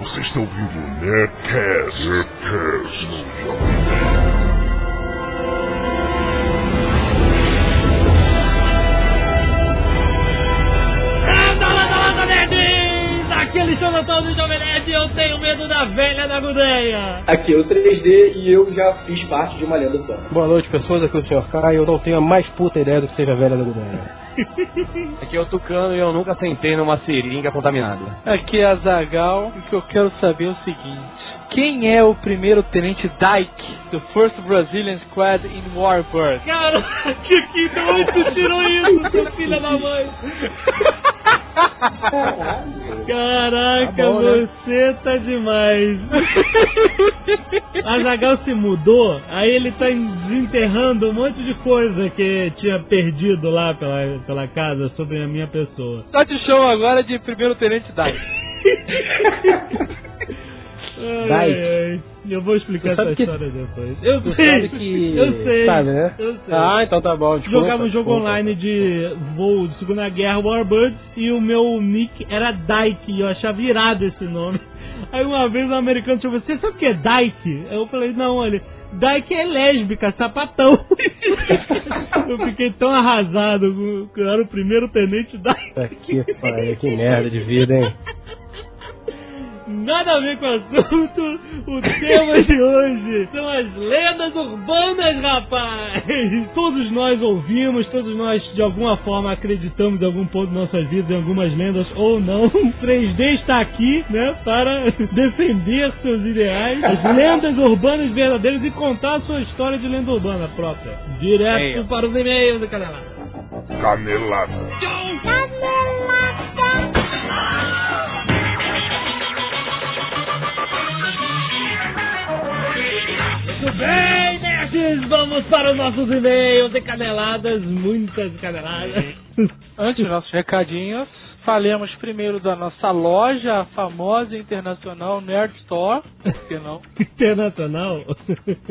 Você está ouvindo o Nerdcast. Nerdcast no Jovem Nerd. Aqui é Alexandre Antônio do Jovem Nerd e eu tenho medo da velha da Gudeia. Aqui é o 3D e eu já fiz parte de uma lenda urbana. Boa noite, pessoas. Aqui é o Sr. Kai. Eu não tenho a mais puta ideia do que seja a velha da Gudeia. Aqui é o Tucano e eu nunca sentei numa seringa contaminada. Aqui é a Zagal e o que eu quero saber é o seguinte: quem é o primeiro tenente Dyke do First Brazilian Squad in Warbird? Cara, que que de onde tu tirou isso, seu filho da mãe? Caraca, Tá bom, né? você tá demais. A Zagal se mudou, aí ele tá desenterrando um monte de coisa que tinha perdido lá pela, pela casa sobre a minha pessoa. Só te show agora de primeiro tenente Dyke. Ai, ai. Eu vou explicar essa que- história depois. Eu Tu sei, que. eu sei, Sabe, né? eu sei. Ah, então tá bom. Desculpa, Jogava um jogo desculpa. online de voo de Segunda Guerra, Warbirds, e o meu nick era Dyke, e eu achava irado esse nome. Aí uma vez um americano chegou, você sabe o que é Dyke? Eu falei, não, ele, Dyke é lésbica, sapatão. eu fiquei tão arrasado, eu era o primeiro tenente Dyke. Que que merda de vida, hein? Nada a ver com o assunto. O tema de hoje são as lendas urbanas, rapaz. Todos nós ouvimos, todos nós de alguma forma acreditamos em algum ponto de nossas vidas em algumas lendas ou não. O 3D está aqui, né, para defender seus ideais, as lendas urbanas verdadeiras e contar a sua história de lenda urbana própria. Direto ó. para os e-mails do canal. Canelada. Muito bem, nerds, vamos para os nossos e-mails e caneladas, muitas caneladas. Antes nossos recadinhos, falemos primeiro da nossa loja, famosa internacional Nerd Store. Por que não? Internacional?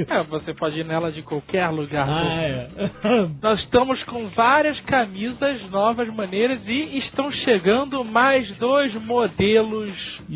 É, você pode ir nela de qualquer lugar. Ah, é. Nós estamos com várias camisas novas, maneiras e estão chegando mais dois modelos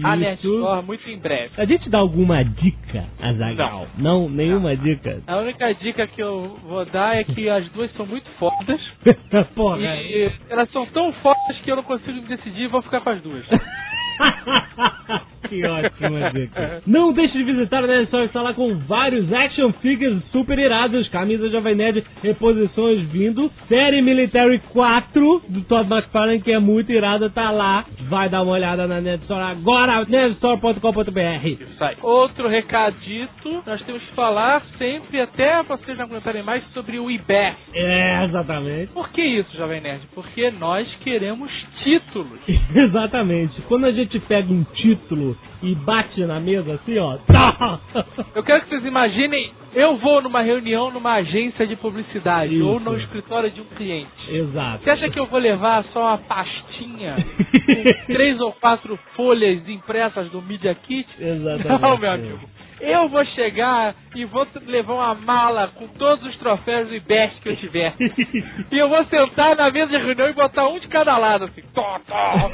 a Isso. Nerd Store muito em breve. A gente dá alguma dica, Azagal? Não. nenhuma dica? A única dica que eu vou dar é que as duas são muito fodas. Porra. E elas são tão fodas que eu não consigo decidir vou ficar com as duas. que ótima dica. Não deixe de visitar a Nerd Store, está lá com vários action figures super irados, camisas Jovem Nerd, reposições vindo, série Military 4 do Todd McFarlane, que é muito irada, tá lá. Vai dar uma olhada na Nerd Store agora, nerdstore.com.br. Isso aí. Outro recadito, nós temos que falar sempre, até vocês não comentarem mais, sobre o IBER. É, exatamente. Por que isso, Jovem Nerd? Porque nós queremos títulos. Exatamente. Quando a gente pega um título e bate na mesa assim, ó. Eu quero que vocês imaginem, eu vou numa reunião numa agência de publicidade Isso. ou no escritório de um cliente. Exato. Você acha que eu vou levar só uma pastinha com três ou quatro folhas impressas do Media Kit? Exatamente. Não, meu amigo. Eu vou chegar e vou levar uma mala com todos os troféus do IBEST que eu tiver. E eu vou sentar na mesa de reunião e botar um de cada lado, assim. Tó, tó.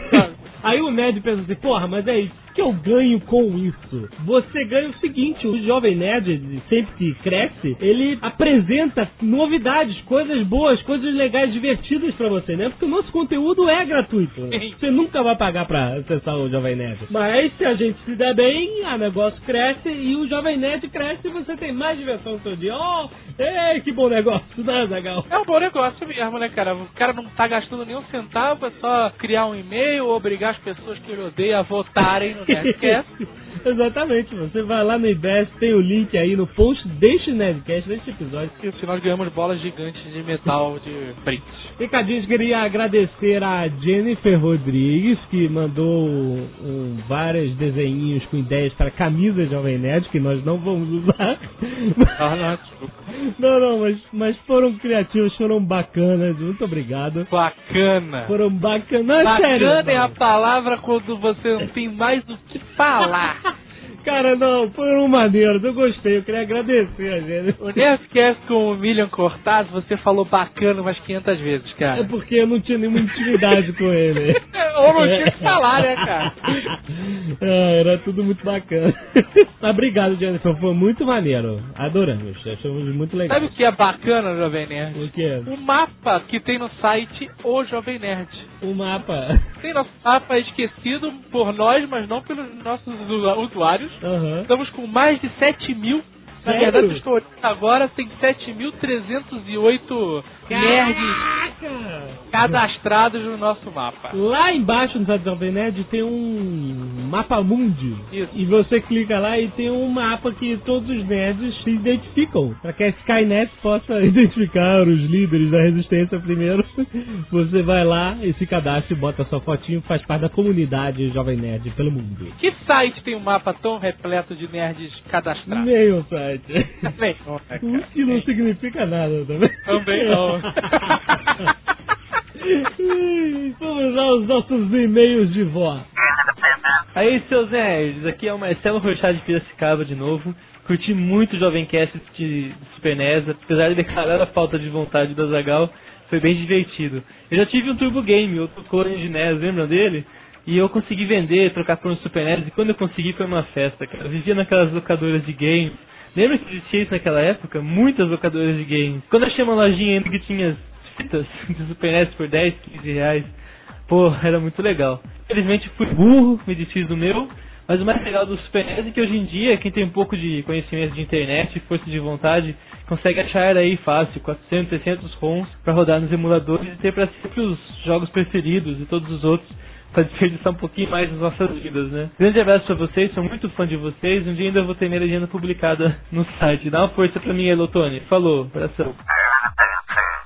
Aí o Nerd pensa assim, porra, mas é isso. Que eu ganho com isso? Você ganha o seguinte, o Jovem Nerd, sempre que cresce, ele apresenta novidades, coisas boas, coisas legais, divertidas pra você, né? Porque o nosso conteúdo é gratuito. Você nunca vai pagar pra acessar o Jovem Nerd. Mas se a gente se der bem, o negócio cresce e o Jovem Nerd cresce e você tem mais diversão no seu dia. Oh, ei, que bom negócio, né, Zagal? É um bom negócio mesmo, né, cara? O cara não tá gastando nenhum centavo, é só criar um e-mail, obrigar as pessoas que ele odeia a votarem no Nerdcast. Exatamente, você vai lá no IBES, tem o link aí no post deste Nerdcast, deste episódio. E se nós ganhamos bolas gigantes de metal de brinde. Recadinhos, queria agradecer a Jennifer Rodrigues, que mandou um, vários desenhinhos com ideias para camisas Jovem Nerd, que nós não vamos usar. Ah, não. Não, não, mas, mas foram criativos, foram bacanas, muito obrigado. Bacana. Foram bacanas, sério. Bacana é a palavra quando você não tem mais o que falar. Cara, não, foi um maneiro, eu gostei, eu queria agradecer a gente. O Nerdcast com o Milian Cortado, você falou bacana umas 500 vezes, É cara. porque eu não tinha nenhuma intimidade com ele. Ou não tinha que falar, né, cara? É, era tudo muito bacana. Mas obrigado, Jennifer, foi muito maneiro. Adoramos, achamos muito legal. Sabe o que é bacana, Jovem Nerd? O que é? O mapa que tem no site O Jovem Nerd. O mapa. Tem nosso mapa esquecido por nós, mas não pelos nossos usu- usuários. Aham. Estamos com mais de 7 mil. Na verdade, estou olhando agora, tem 7.308 nerds cadastrados no nosso mapa. Lá embaixo no site do Jovem Nerd tem um mapa mundi. Isso. E você clica lá e tem um mapa que todos os nerds se identificam. Para que a Skynet possa identificar os líderes da resistência primeiro, você vai lá e se cadastra e bota sua fotinho, faz parte da comunidade Jovem Nerd pelo mundo. Que site tem um mapa tão repleto de nerds cadastrados? Meio site. Também não, né, O cara? que não significa nada também. Também não. Vamos aos nossos e-mails de vó. Aí, seus nerds, aqui é o Marcelo Rochard de Piracicaba de novo. Curti muito o Jovem Cast de Super NES, apesar de declarar a falta de vontade do Azagal, foi bem divertido. Eu já tive um Turbo Game, outro clone de NES, lembram dele? E eu consegui vender, trocar por um Super NES, e quando eu consegui foi uma festa, cara. Eu vivia naquelas locadoras de games. Lembra que existia isso naquela época? Muitas locadoras de games. Quando eu achei uma lojinha ainda que tinha fitas de Super NES por 10, 15 reais, Pô, era muito legal. Infelizmente fui burro, me desfiz do meu, mas o mais legal do Super NES é que hoje em dia, quem tem um pouco de conhecimento de internet força de vontade, consegue achar aí fácil 400, 600 ROMs pra rodar nos emuladores e ter pra sempre os jogos preferidos e todos os outros pra desperdiçar um pouquinho mais nas nossas vidas, né? Grande abraço pra vocês, sou muito fã de vocês, um dia ainda vou ter minha legenda publicada no site. Dá uma força pra mim, Elotone. Falou, abração.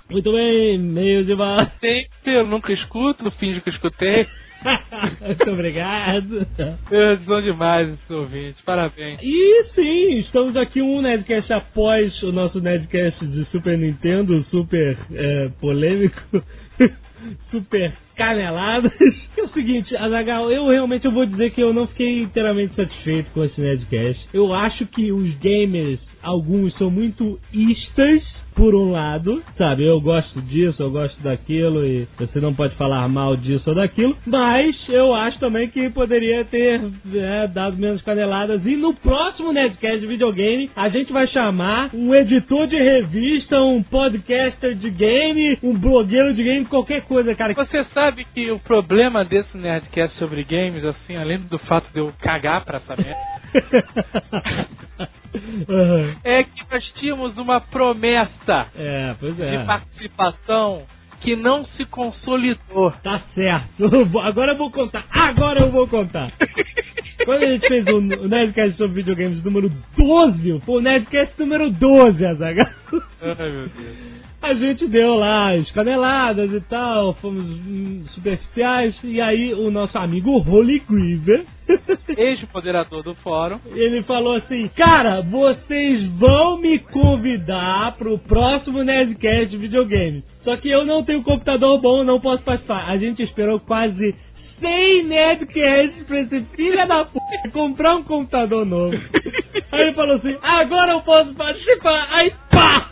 Muito bem, e-mail de. Tem que eu nunca escuto, finjo que escutei. Muito obrigado. Eles são demais esses ouvintes, parabéns. E sim, estamos aqui um Nerdcast após o nosso Nerdcast de Super Nintendo, super é, polêmico, super caneladas. É o seguinte, Azagal, eu realmente eu vou dizer que eu não fiquei inteiramente satisfeito com esse Nerdcast. Eu acho que os gamers, alguns são muito istas, por um lado, sabe, eu gosto disso, eu gosto daquilo e você não pode falar mal disso ou daquilo, mas eu acho também que poderia ter é, dado menos caneladas. E no próximo Nerdcast de videogame, a gente vai chamar um editor de revista, um podcaster de game, um blogueiro de game, qualquer coisa, cara. Você sabe que o problema desse Nerdcast sobre games, assim, além do fato de eu cagar pra essa merda, É que nós tínhamos uma promessa É, pois de é. participação que não se consolidou. Tá certo. Agora eu vou contar. Agora eu vou contar. Quando a gente fez o o Nerdcast sobre videogames número 12, foi o Nerdcast número 12, Azaghal. Ai, meu Deus. A gente deu lá as caneladas e tal, fomos hum, superficiais, e aí o nosso amigo Holy Griever, Ex-moderador do fórum. ele falou assim, cara, vocês vão me convidar pro próximo Nerdcast de videogame. Só que eu não tenho computador bom, não posso participar. A gente esperou quase 100 Nerdcasts pra esse filho da p... comprar um computador novo. Aí ele falou assim, agora eu posso participar. Aí pá!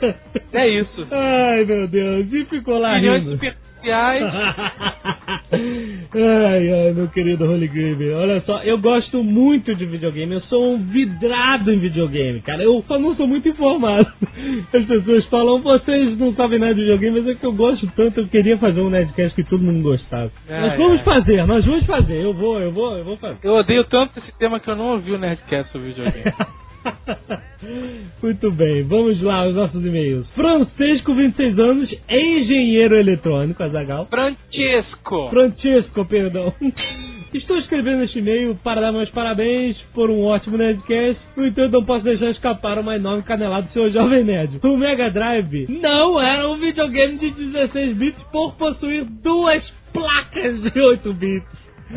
É isso. Ai, meu Deus. E ficou lá Milhões rindo. Superficiais. ai, ai, meu querido Holy Grail. Olha só, eu gosto muito de videogame. Eu sou um vidrado em videogame, cara. Eu só não sou muito informado. As pessoas falam, vocês não sabem nada de videogame, mas é que eu gosto tanto. Eu queria fazer um Nerdcast que todo mundo gostasse. Ai, nós vamos ai. fazer, nós vamos fazer. Eu vou, eu vou, eu vou fazer. Eu odeio tanto esse tema que eu não ouvi o Nerdcast sobre videogame. Muito bem, vamos lá os nossos e-mails. Francisco, 26 anos, engenheiro eletrônico, Azagal. Francesco. Francisco, perdão. Estou escrevendo este e-mail para dar meus parabéns por um ótimo Nerdcast. No entanto, não posso deixar escapar uma enorme canelada do seu jovem nerd. O Mega Drive não era um videogame de 16 bits por possuir duas placas de 8 bits.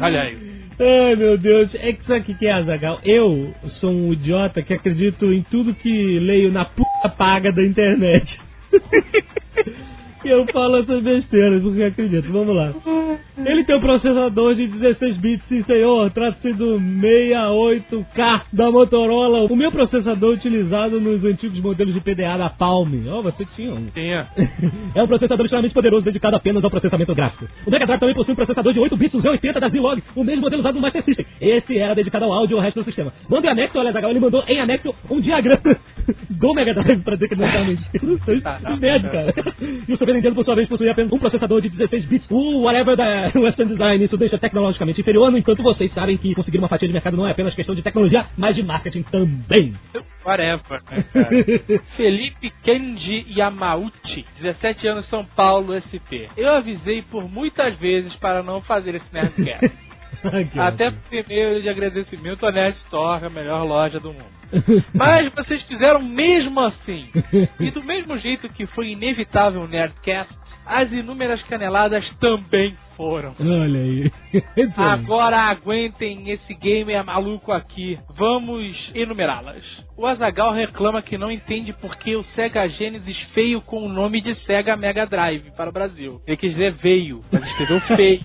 Olha aí. Ai meu Deus, é que sabe o que é, Azagal? Eu sou um idiota que acredito em tudo que leio na puta paga da internet. eu falo essas besteiras, porque acredito. Vamos lá. Ele tem um processador de 16 bits, sim senhor. Trata-se do 68K da Motorola. O meu processador utilizado nos antigos modelos de PDA da Palm. Ó, você tinha um. Tinha. É um processador extremamente poderoso dedicado apenas ao processamento gráfico. O Mega Drive também possui um processador de 8 bits Z80 da Zilog, o mesmo modelo usado no Master System. Esse era dedicado ao áudio e ao resto do sistema. Manda em anexo, olha, Zagal, ele mandou em anexo um diagrama do Mega Drive pra dizer que não tá mentindo. Tá, tá. Que merda, cara. E o Nintendo, por sua vez, possuía apenas um processador de 16 bits. O whatever da Western Design, isso deixa tecnologicamente inferior, no enquanto vocês sabem que conseguir uma fatia de mercado não é apenas questão de tecnologia, mas de marketing também. Whatever, né, cara? Felipe Kenji Yamauchi, 17 anos, São Paulo, SP. Eu avisei por muitas vezes para não fazer esse Nerdcast. Até por e-mail de agradecimento à Nerd Store, a melhor loja do mundo. Mas vocês fizeram mesmo assim. E do mesmo jeito que foi inevitável o Nerdcast, as inúmeras caneladas também foram. Olha aí. Agora aguentem esse gamer maluco aqui. Vamos enumerá-las. O Azagal reclama que não entende por que o Sega Genesis feio com o nome de Sega Mega Drive para o Brasil. Ele quis dizer veio, mas escreveu feio.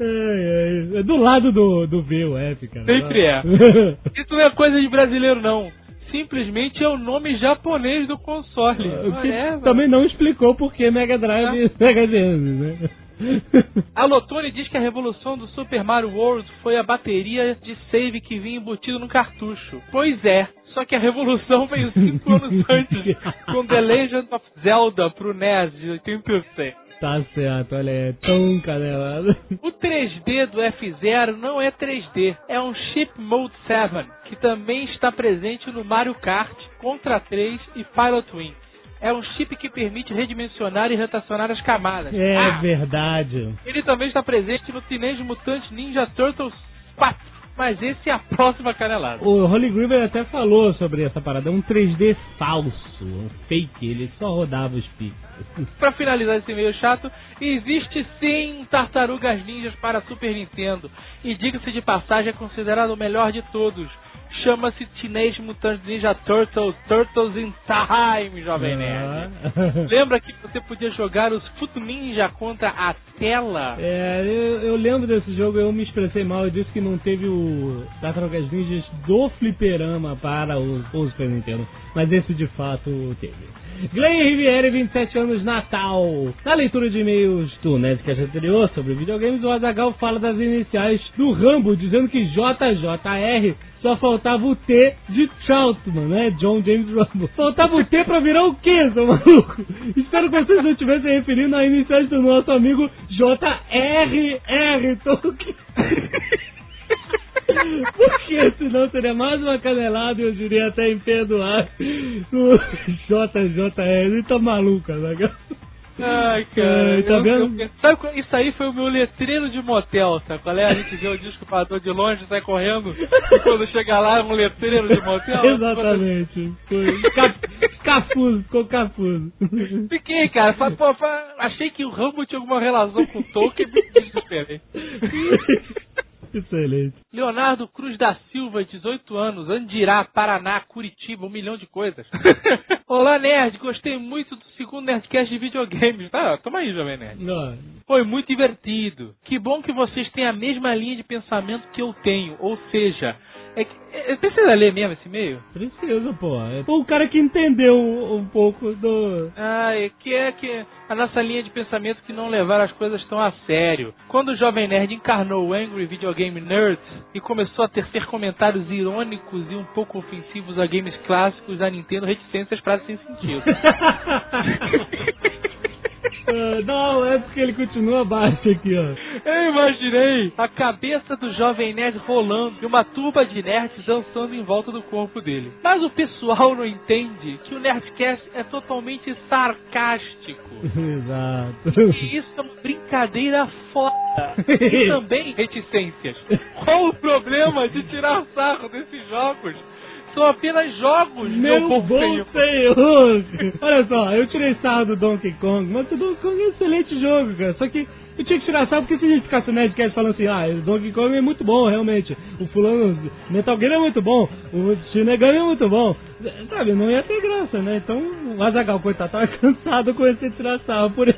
Ai. É do lado do, do F, cara. Sempre é. Isso não é coisa de brasileiro, não. Simplesmente é o nome japonês do console. O que Whatever. também não explicou por que Mega Drive e Mega Genesis, né? A Lotone diz que a revolução do Super Mario World foi a bateria de save que vinha embutido no cartucho. Pois é, só que a revolução veio cinco anos antes, com The Legend of Zelda pro NES de 86. Tá certo, olha, é tão canelado. O 3D do F0 não é 3D, é um Chip Mode 7, que também está presente no Mario Kart, Contra 3 e Pilot Wing. É um chip que permite redimensionar e rotacionar as camadas. É Ah, verdade. ele também está presente no Teenage Mutant Ninja Turtles 4. Mas esse é a próxima canelada. O Holy Griever até falou sobre essa parada. É um 3D falso, um fake. Ele só rodava os pixels. Pra finalizar esse meio chato, existe sim Tartarugas Ninjas para Super Nintendo. E diga-se de passagem, é considerado o melhor de todos. Chama-se Teenage Mutant Ninja Turtles, Turtles in Time, Jovem Nerd. Ah. Lembra que você podia jogar os Foot Ninja contra a tela? É, eu, eu lembro desse jogo, eu me expressei mal, eu disse que não teve o Tartarugas Ninjas do fliperama para o, o Super Nintendo, mas esse de fato teve. Glenn Riviere, 27 anos, Natal. Na leitura de e-mails do Nerdcast anterior sobre videogames, o Azagal fala das iniciais do Rambo, dizendo que JJR só faltava o T de Troutman, né? John James Rambo. Faltava o T pra virar o quê, seu maluco? Espero que vocês não estivessem referindo a iniciais do nosso amigo JRR Tolkien. Porque senão seria mais uma canelada e eu diria até imperdoar o JJR. Ele tá maluco, né? Ai, cara. Ai, tá eu- vendo? eu- sabe, isso aí foi o meu letreiro de motel, sabe qual é? A gente vê o disco voador de longe, sai correndo, e quando chega lá é um letreiro de motel. Exatamente. Foi ca- cafuso, ficou cafuso. Fiquei, cara. Fa- pô, achei que o Rambo tinha alguma relação com o Tolkien me desesperei. Excelente. Leonardo Cruz da Silva, 18 anos, Andirá, Paraná, Curitiba, um milhão de coisas. Olá, Nerd, gostei muito do segundo Nerdcast de videogames. Tá, toma aí, Jovem Nerd. Não, Foi muito divertido. Que bom que vocês têm a mesma linha de pensamento que eu tenho. Ou seja, é que. é- Precisa ler mesmo esse e-mail? precisa, pô. É o cara que entendeu um, um pouco do. Ah, é que é que a nossa linha de pensamento que não levar as coisas tão a sério. Quando o Jovem Nerd encarnou o Angry Video Game Nerd e começou a tecer comentários irônicos e um pouco ofensivos a games clássicos da Nintendo, reticências para sem sentido. Ah, não, é porque ele continua baixo aqui, ó. Eu imaginei a cabeça do jovem nerd rolando e uma turba de nerds dançando em volta do corpo dele. Mas o pessoal não entende que o Nerdcast é totalmente sarcástico. Exato. E isso é uma brincadeira foda. E também reticências. Qual o problema de tirar sarro desses jogos? São apenas jogos, meu, bom senhor. Olha só, eu tirei sarro do Donkey Kong, mas o Donkey Kong é um excelente jogo, cara. Só que Eu tinha que tirar sarro porque se a gente ficasse no Nerdcast falando assim, ah, Donkey Kong é muito bom, realmente. O fulano, Metal Gear é muito bom. O Shinigami é muito bom. Sabe, não ia ter graça, né? Então o Azagal, coitado, tava cansado com esse tirar sarro por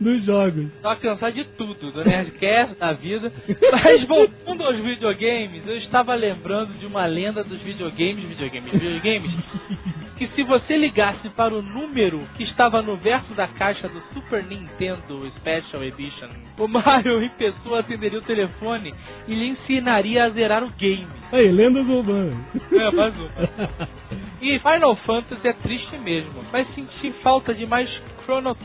dos jogos. Tava cansado de tudo, do Nerdcast, da vida. Mas voltando aos videogames, eu estava lembrando de uma lenda dos videogames, videogames, videogames, que se você ligasse para o número que estava no verso da caixa do Super Nintendo Special Edition, o Mario em pessoa atenderia o telefone e lhe ensinaria a zerar o game. Aí, lendas urbanas. É, mais uma. E Final Fantasy é triste mesmo, mas senti falta de mais Chrono...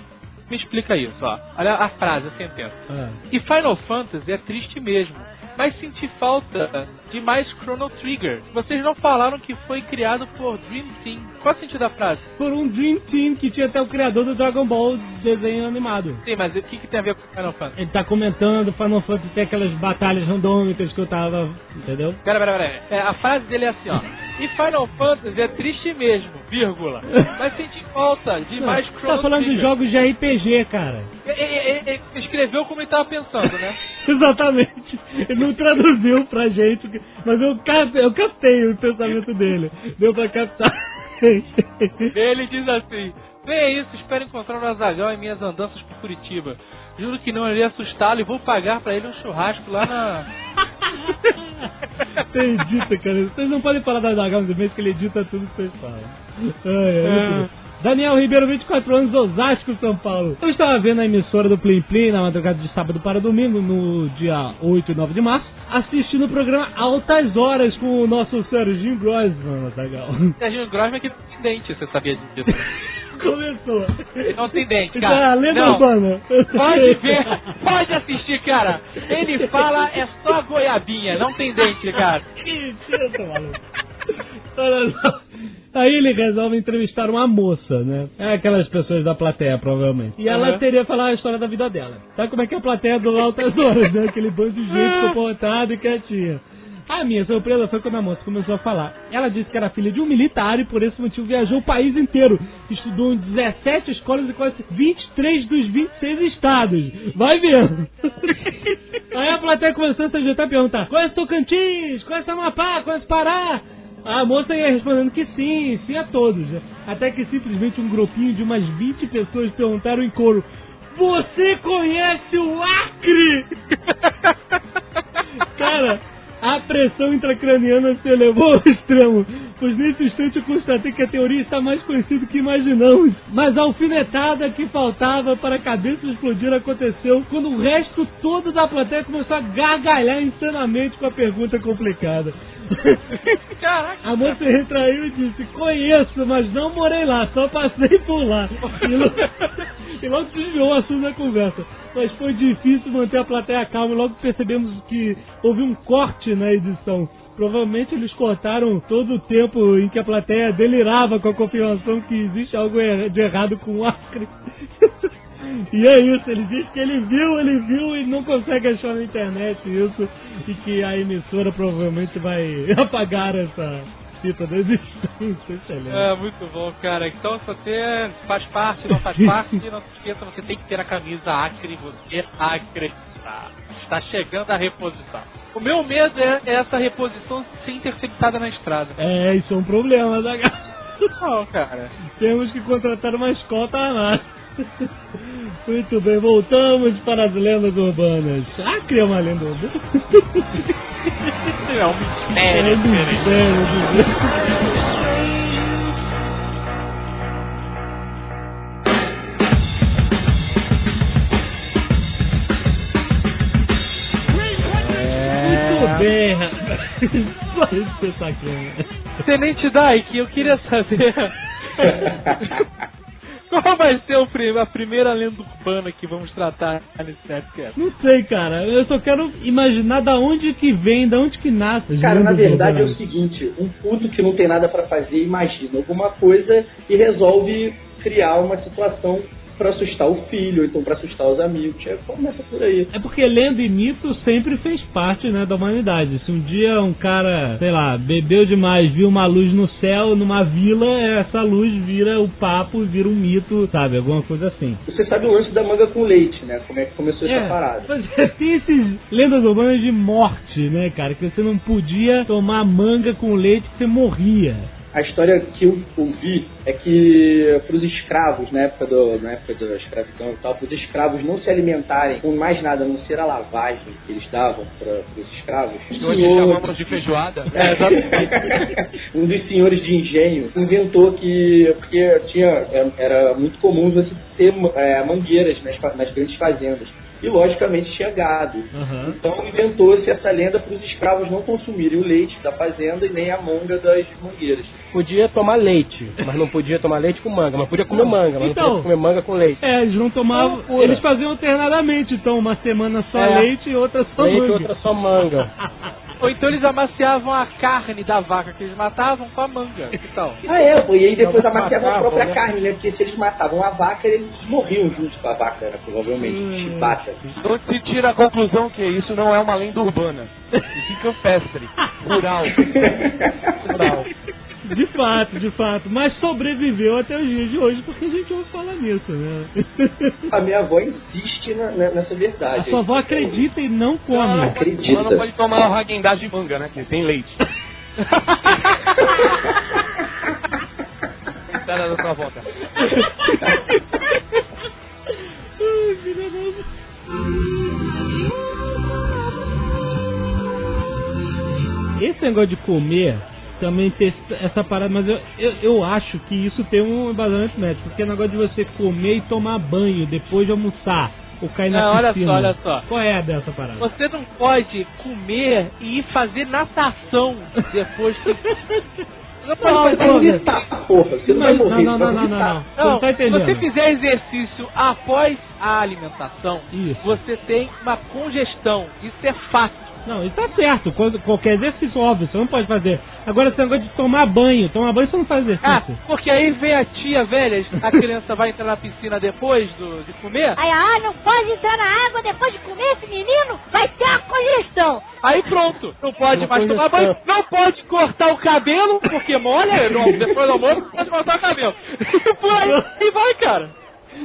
Me explica isso, ó. Olha a frase, a sentença. Ah. E Final Fantasy é triste mesmo, mas senti falta de mais Chrono Trigger. Vocês não falaram que foi criado por Dream Team. Qual o sentido da frase? Por um Dream Team que tinha até o criador do Dragon Ball desenho animado. Sim, mas o que, que tem a ver com Final Fantasy? Ele tá comentando, Final Fantasy tem aquelas batalhas randômicas que eu tava. Entendeu? Pera, pera, pera. É, a frase dele é assim, ó. E Final Fantasy é triste mesmo, vírgula. Mas senti falta de mais Você Chrono tá falando de Trigger. jogos de RPG, cara. Escreveu como ele tava pensando, né? Exatamente. Ele não traduziu pra gente, mas eu captei, eu captei o pensamento dele. Deu pra captar. Ele diz assim: Veja isso, espero encontrar o Azagal em minhas andanças por Curitiba. Juro que não irei assustá-lo e vou pagar pra ele um churrasco lá na. Você edita, cara. Vocês não podem falar da Zagal no mês que ele edita tudo que vocês falam. Ai, muito bom. Daniel Ribeiro, 24 anos, Osasco, São Paulo. Eu estava vendo a emissora do Plim Plim na madrugada de sábado para domingo, no dia 8 e 9 de março, assistindo o programa Altas Horas com o nosso Serginho Grossman, Zagal. Serginho Grossman que tem dente, você sabia disso? Começou. Não tem dente, é cara. a lenda não. urbana. Pode ver, pode assistir, cara. Ele fala é só goiabinha, não tem dente, cara. Que mentira, maluco. Aí ele resolve entrevistar uma moça, né? É aquelas pessoas da plateia, provavelmente. E ela Uhum. teria falar a história da vida dela. Sabe como é que é a plateia do Altas Horas, né? Aquele bando de gente comportada e quietinha. A minha surpresa foi quando a moça começou a falar. Ela disse que era filha de um militar e por esse motivo viajou o país inteiro. Estudou em 17 escolas e quase 23 dos 26 estados. Vai vendo. Aí a plateia começou a se ajeitar e perguntar: Conhece Tocantins? Conhece Amapá? Conhece Pará? A moça ia respondendo que sim, sim a todos. Até que simplesmente um grupinho de umas 20 pessoas perguntaram em coro: Você conhece o Acre? Cara, a pressão intracraniana se elevou ao extremo, pois nesse instante eu constatei que a teoria está mais conhecida do que imaginamos. Mas a alfinetada que faltava para a cabeça explodir aconteceu quando o resto todo da plateia começou a gargalhar insanamente com a pergunta complicada. Caraca. A moça retraiu e disse: Conheço, mas não morei lá, só passei por lá. E logo, e logo desviou o assunto da conversa. Mas foi difícil manter a plateia calma e logo percebemos que houve um corte na edição. Provavelmente eles cortaram todo o tempo em que a plateia delirava com a confirmação que existe algo er- de errado com o Acre. E é isso, ele diz que ele viu, ele viu e não consegue achar na internet isso. E que a emissora provavelmente vai apagar essa fita da existência. É, muito bom, cara. Então, se você faz parte, não faz parte, não se esqueça, você tem que ter a camisa Acre, você acreditar. Está chegando a reposição. O meu medo é essa reposição ser interceptada na estrada. É, isso é um problema, da Não, cara. Temos que contratar uma escolta armada. Muito bem, voltamos para as lendas urbanas. Acre é uma lenda urbana. É um mistério. É diferente. mistério, Só isso que você querendo. Tenente Dyke, eu queria saber. Qual vai ser o a primeira lenda urbana que vamos tratar nesse podcast? Não sei, cara. Eu só quero imaginar da onde que vem, da onde que nasce. as Cara, na verdade é o seguinte, um puto que não tem nada pra fazer, imagina alguma coisa e resolve criar uma situação pra assustar o filho, ou então pra assustar os amigos. Já começa por aí. É porque lenda e mito sempre fez parte, né, da humanidade. Se um dia um cara, sei lá, bebeu demais, viu uma luz no céu, numa vila, essa luz vira o papo, vira um mito, sabe? Alguma coisa assim. Você sabe o lance da manga com leite, né? Como é que começou essa É, parada. mas tem esses lendas urbanas de morte, né, cara? Que você não podia tomar manga com leite que você morria. A história que eu ouvi é que para os escravos, na época, do, na época da escravidão e tal, para os escravos não se alimentarem com mais nada, a não ser a lavagem que eles davam para os escravos. Hoje senhor- chamamos de feijoada. É, exatamente. um dos senhores de engenho inventou que, porque tinha, é, era muito comum você ter é, mangueiras nas, nas grandes fazendas. E logicamente tinha gado. Aham. Então inventou-se essa lenda para os escravos não consumirem o leite da fazenda e nem a manga das mangueiras. Podia tomar leite, mas não podia tomar leite com manga. Mas podia comer manga, mas Então. não podia comer manga com leite. É, eles não tomavam. Loucura. Eles faziam alternadamente, então, uma semana só É. leite e outra só Leite, manga. outra só manga. Ou então eles amaciavam a carne da vaca que eles matavam com a manga. Que tal? Ah, é, pô, e aí depois Então, amaciavam a própria né? carne, né? Porque se eles matavam a vaca, eles morriam junto com a vaca, né? Provavelmente, Hum. chibata. Então se tira a conclusão que isso não é uma lenda urbana. E sim campestre, rural. Rural. De fato, de fato. Mas sobreviveu até os dias de hoje porque a gente ouve falar nisso, né? A minha avó insiste na- na- nessa A verdade. sua avó acredita e não come. Acredita. Ela não pode tomar o Häagen-Dazs de manga, né? Que tem leite. Espera da sua volta. Ai, filha da- Esse negócio de comer também tem essa- parada, mas eu, eu, eu acho que isso tem um embasamento médico, porque é negócio de você comer e tomar banho depois de almoçar, ou cair na Não, olha piscina. só, olha só. Qual é a dessa parada? Você não pode comer e ir fazer natação depois que. Não pode Não, fazer porra. vomitar, porra. Você não vai Não, morrer, não, você não, vai não, não, não. Você Não, não tá se você fizer exercício após a alimentação, Isso. você tem uma congestão. Isso é fato. Não, isso tá certo. Quando- Qualquer exercício, óbvio, você não pode fazer. Agora, esse negócio de tomar banho. Tomar banho você não faz exercício. Ah, porque aí vem a tia velha, a criança vai entrar na piscina depois do, de comer, Aí, ah, não pode entrar na água depois de comer esse menino? Vai ter uma congestão. aí pronto, não pode mais tomar banho, não pode cortar o cabelo, porque molha, não, depois do almoço não pode cortar o cabelo. E vai, cara.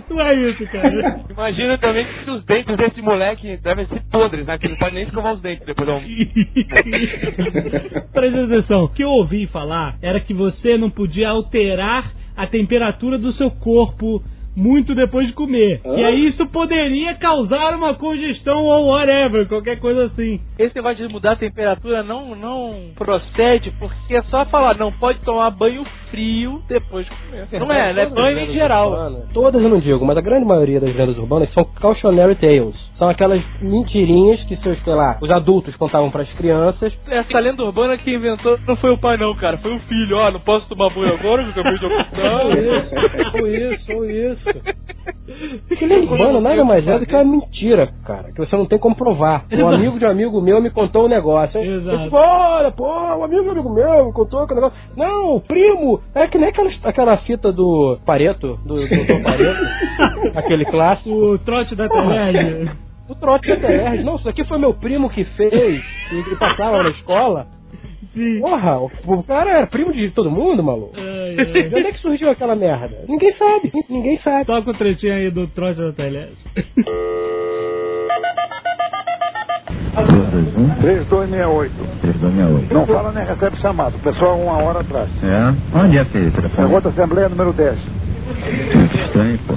Não é isso, cara. Imagina também que os dentes desse moleque devem ser podres, né? Que ele não pode nem escovar os dentes depois do almoço. Presta atenção. O que eu ouvi falar era que você não podia alterar a temperatura do seu corpo muito depois de comer. Hã? E aí isso poderia causar uma congestão ou whatever, qualquer coisa assim. Esse negócio de mudar a temperatura não, não procede, porque é só falar, não pode tomar banho frio depois de comer. Não é, né? Todas as Banho em geral. urbanas- Todas eu não digo, mas a grande maioria das lendas urbanas são cautionary tales. São aquelas mentirinhas que seus, sei lá, os adultos contavam para as crianças. Essa lenda urbana que inventou não foi o pai não, cara, foi o filho. Ó, não posso tomar banho agora, que eu acabei de Ou acordar. isso, ou isso, ou isso. Que lenda urbana nada mais é do que uma mentira, cara, que você não tem como provar. Um amigo de um amigo meu me contou um negócio. hein? Exato. Eu disse, Olha, pô, um amigo de um amigo meu me contou aquele negócio. Não, o primo, é que nem aquela, aquela fita do Pareto, do Dr. Pareto, aquele clássico. O trote da Telege. O trote da TR. Não, isso aqui foi meu primo que fez, e ele passava na escola. Sim. Porra, o, cara era primo de todo mundo, maluco. Ai, De ai. onde é que surgiu aquela merda? Ninguém sabe, ninguém sabe. Toca o trechinho aí do trote da Telege. 3268. 3268. Não fala nem recebe chamado. O pessoal uma hora atrás. É? Onde é aquele telefone? Negócio da Assembleia número 10. Muito estranho, pô.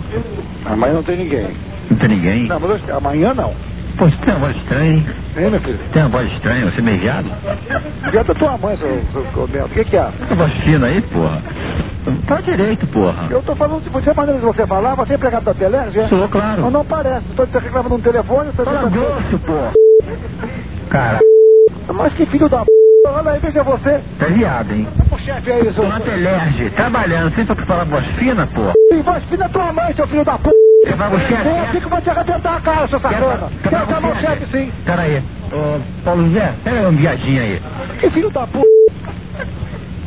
Amanhã não tem ninguém. Não tem ninguém? Não, mas hoje- amanhã não. Pô, você tem uma voz estranha, hein? Hein, meu filho? Tem uma voz estranha, você é meio viado? Liga da tua mãe, seu, seu. O que que é? Essa voz fina aí, porra. Fala direito, porra. Eu tô falando, se você a maneira de você falar, você é empregado da Telege, é? Sou, claro. Não, não parece. Tô te reclamando no telefone, você Fala tá... grosso, porra. Cara, Mas que filho da p... Olha aí, veja você. tá viado, hein? O chefe aí, seu... Tô na Telerge, trabalhando, sem só falar voz fina, porra. E voz filha da tua mãe, seu filho da p... Quer falar com o chefe? Vem aqui que eu vou te arrebentar a cara, seu sacana. Quer Quer falar com chamar o o chefe, sim. Pera aí. Ô, Paulo José, pega um viadinho aí. Que filho da p...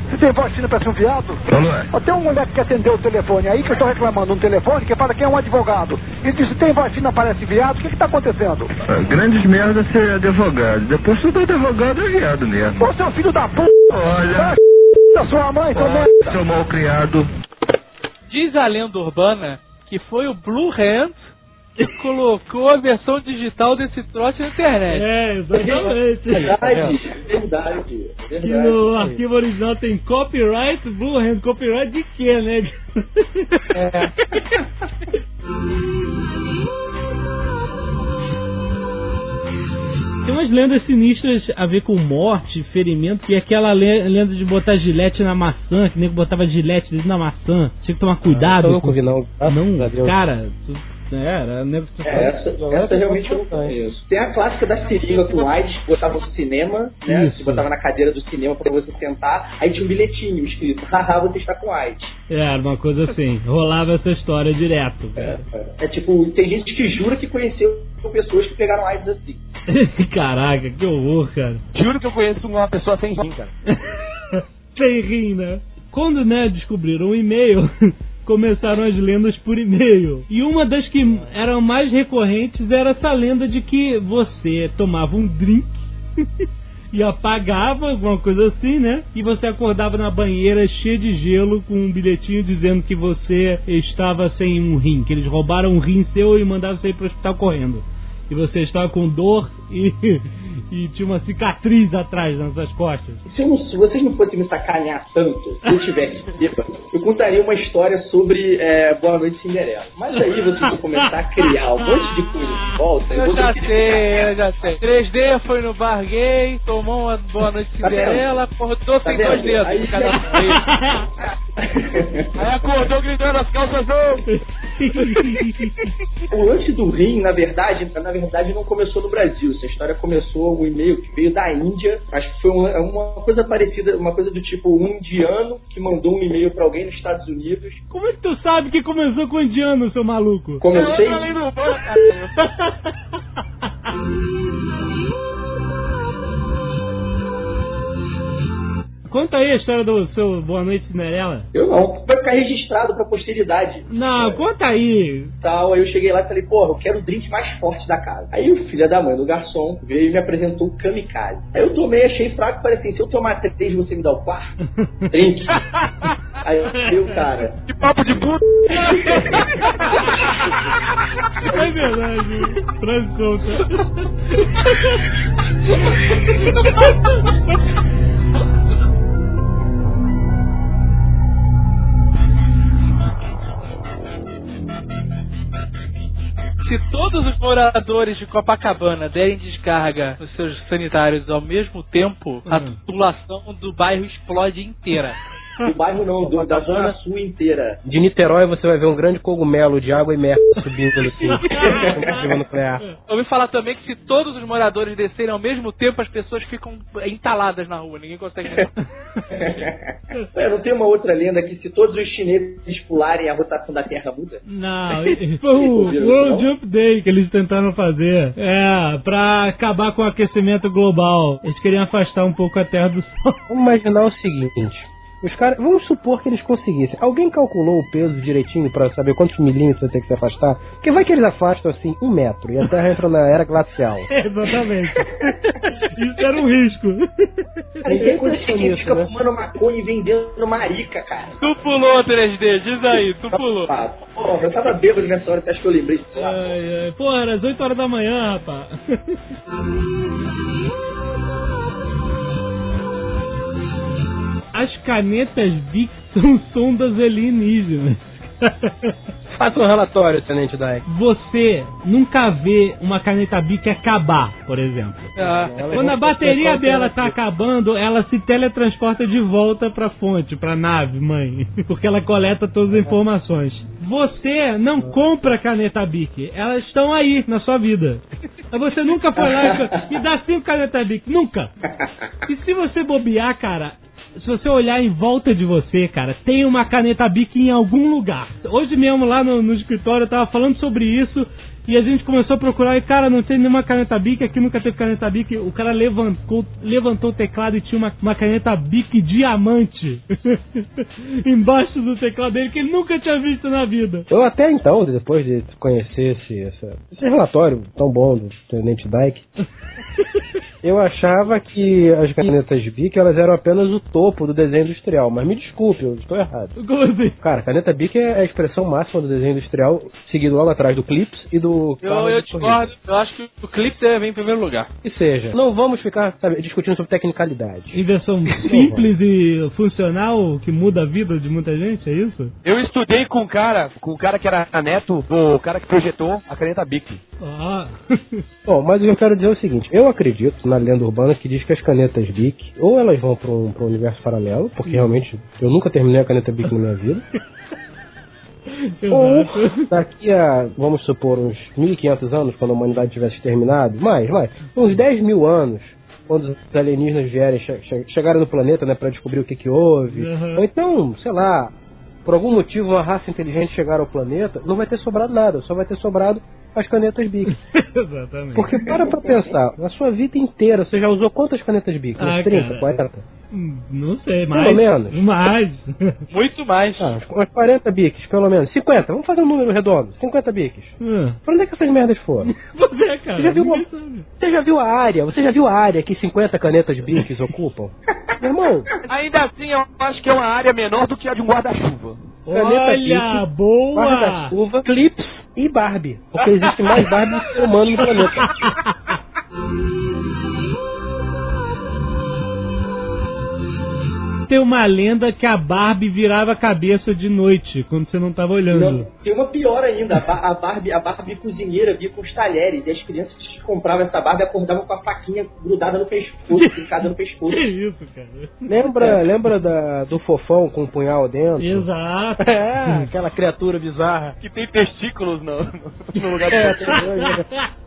Você tem voz fina pra ser um viado? Não é. Ó, Tem um moleque que atendeu o telefone aí, que eu estou reclamando um telefone, que fala que é um advogado. Ele disse, tem voz fina, parece viado, o que que tá acontecendo? É, Grandes merda ser advogado. Depois tudo advogado é viado mesmo. Ô, seu filho da p... Olha, Vai, da sua mãe, seu olha, merda. seu mal criado. Diz a lenda urbana que foi o Blue Hand que colocou a versão digital desse trote na internet. É, exatamente. Verdade, verdade, Que verdade. no arquivo original tem copyright, Blue Hand, copyright de quê, né? Tem umas lendas sinistras a ver com morte, ferimento, e aquela le- lenda de botar gilete na maçã, que nem botava gilete dentro da maçã. Tinha que tomar cuidado. eu nunca com- vi, não. Graças a Não, cara, tu- é, era que tu É, essa, essa realmente eu não conheço. Tem a clássica da seringa com AIDS, que botava no cinema, né? Isso. Você botava na cadeira do cinema pra você sentar, aí tinha um bilhetinho escrito, haha, você está com AIDS. É, era uma coisa assim, rolava essa história direto. É, é. É tipo, tem gente que jura que conheceu pessoas que pegaram AIDS assim. Caraca, que horror, cara. Juro que eu conheço uma pessoa sem rim, cara. Sem rim, né? Quando, né, descobriram o e-mail, começaram as lendas por e-mail. E uma das que eram mais recorrentes era essa lenda de que você tomava um drink e apagava, alguma coisa assim, né? E você acordava na banheira cheia de gelo com um bilhetinho dizendo que você estava sem um rim, que eles roubaram um rim seu e mandaram você ir pro hospital correndo. E você estava com dor e, e tinha uma cicatriz atrás nas suas costas. Se, eu não- se vocês não fossem me sacanear tanto, se eu tivesse bêbado, eu contaria uma história sobre é, Boa Noite Cinderela. Mas aí vocês vão começar a criar um monte de coisa de volta. Eu vou já sei, eu já sei. 3D foi no bar gay, tomou uma boa noite Tá? Cinderela, acordou Tá sem dois dedos. Aí- cada. Aí acordou gritando as calças não. O lance do rim, na verdade, na verdade não começou no Brasil. Essa história começou um e-mail que veio da Índia. Acho que foi uma, uma coisa parecida, uma coisa do tipo um indiano que mandou um e-mail pra alguém nos Estados Unidos. Como é que tu sabe que começou com o indiano, seu maluco? Comecei. Além do urbano, cara. Conta aí a história do seu Boa Noite Cinderela. Eu não, vai ficar registrado pra posteridade. Não, conta aí. Tal, aí eu cheguei lá e falei, porra, eu quero o drink mais forte da casa. Aí o filho da mãe do garçom veio e me apresentou o kamikaze. Aí eu tomei, achei fraco, falei assim, se eu tomar três, você me dá o quarto? drink. Aí eu, cara, Que papo de puta. É verdade. Frase solta. Se todos os moradores de Copacabana derem descarga nos seus sanitários ao mesmo tempo, a Hum. população do bairro explode inteira. Do bairro não, do- da zona sul inteira. De Niterói você vai ver um grande cogumelo de água e merda subindo assim. nuclear. Eu ouvi falar também que se todos os moradores descerem ao mesmo tempo, as pessoas ficam entaladas na rua, ninguém consegue. É, não tem uma outra lenda que se todos os chineses pularem, a rotação da Terra muda? Não, foi o World Jump Day que eles tentaram fazer. É, pra acabar com o aquecimento global. Eles queriam afastar um pouco a Terra do Sol. Vamos imaginar o seguinte. Os caras, vamos supor que eles conseguissem. Alguém calculou o peso direitinho pra saber quantos milímetros vai ter que se afastar? Porque vai que eles afastam assim um metro e a Terra entra na era glacial. Exatamente. Isso era um risco. Ninguém pensou nisso, fica né? fumando maconha e vendendo marica, cara. tu pulou 3D, diz aí, tu pulou. Porra, eu tava bêbado nessa hora, até acho que eu lembrei disso lá. Ai, ai. Pô, era às 8 horas da manhã, rapaz. As canetas Bic são sondas alienígenas. Faça um relatório, Tenente Dyke. Você nunca vê uma caneta Bic acabar, por exemplo. Ah, Quando a bateria dela tá acabando, ela se teletransporta de volta pra fonte, pra nave, mãe. Porque ela coleta todas as informações. Você não compra caneta Bic. Elas estão aí na sua vida. Você nunca foi lá e dá cinco canetas Bic. Nunca. E se você bobear, cara, se você olhar em volta de você, cara, tem uma caneta Bic em algum lugar. Hoje mesmo lá no, no escritório eu tava falando sobre isso E a gente começou a procurar e, cara, não tem nenhuma caneta Bic, aqui nunca teve caneta Bic. O cara levantou, levantou o teclado e tinha uma, uma caneta Bic diamante embaixo do teclado dele que ele nunca tinha visto na vida. Eu até então, depois de conhecer esse, essa- esse relatório tão bom do Tenente Dyke, eu achava que as canetas Bic elas eram apenas o topo do desenho industrial. Mas me desculpe, eu estou errado. Como assim? Cara, caneta Bic é a expressão máxima do desenho industrial, seguido logo atrás do Clips e do Eu, eu corrida. discordo, eu acho que o clipe deve vir em primeiro lugar. Que seja. Não vamos ficar sabe, discutindo sobre tecnicalidade. Inversão simples e funcional que muda a vida de muita gente, é isso? Eu estudei com um cara, com o cara que era neto do cara que projetou a caneta Bic. Ah. Bom, mas eu quero dizer o seguinte: eu acredito na lenda urbana que diz que as canetas Bic, ou elas vão para um, pra um universo paralelo, porque realmente eu nunca terminei a caneta Bic na minha vida, ou daqui a, vamos supor, uns 1500 anos, quando a humanidade tivesse terminado, mais, mais, uns 10 mil anos, quando os alienígenas vierem, che che chegarem no planeta, né, para descobrir o que que houve, Uhum. ou então, sei lá, por algum motivo uma raça inteligente chegar ao planeta, não vai ter sobrado nada, só vai ter sobrado as canetas Bic. Exatamente. Porque para pra pensar, na sua vida inteira, você já usou quantas canetas Bic? Ah, 30, cara. 40? Hum, Não sei, Pelo mais. menos. Mais. Muito mais. Ah, umas 40 bics, pelo menos. 50, vamos fazer um número redondo. 50 bics. Ah, Pra onde é que essas merdas foram? Você, é, cara. Você já viu uma-. Você já viu a área? Você já viu a área que 50 canetas bics ocupam? Meu irmão, Ainda assim, eu acho que é uma área menor do que a de um guarda-chuva. caneta Olha, Bic, boa! guarda-chuva, clips e Barbie. Porque existe mais Barbie do que ser humano no planeta. Tem uma lenda que a Barbie virava a cabeça de noite, quando você não tava olhando. Não, tem uma pior ainda, a, Ba- a Barbie, a Barbie cozinheira vinha com os talheres, e as crianças que compravam essa Barbie acordavam com a faquinha grudada no pescoço, fincada no pescoço. Que isso, cara? Lembra, lembra da, do fofão com um punhal dentro? Exato. É, aquela criatura bizarra. Que tem testículos no, no lugar É, do tem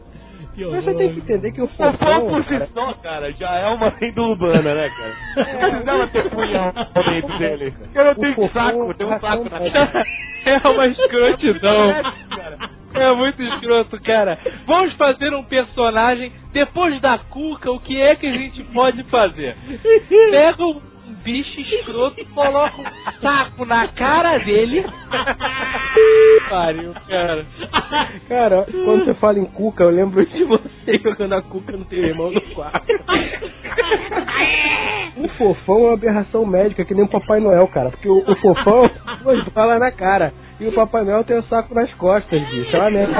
você tem que entender que o Fofão fofão. por si cara, só, cara, já é uma lenda urbana, né, cara? Não precisava ter punhal dentro dele. Eu não O tenho fofão saco, tem um saco na médica. cara. É uma escrotidão. cara. É muito escroto, cara. Vamos fazer um personagem. Depois da cuca, o que é que a gente pode fazer? Pega um bicho escroto, coloca um saco na cara dele. Pariu, cara. Cara, quando você fala em Cuca, eu lembro de você jogando a Cuca no teu irmão no quarto. O fofão é uma aberração médica, que nem o Papai Noel, cara. Porque o, o fofão duas balas na cara. E o Papai Noel tem o saco nas costas, bicho. Uma merda.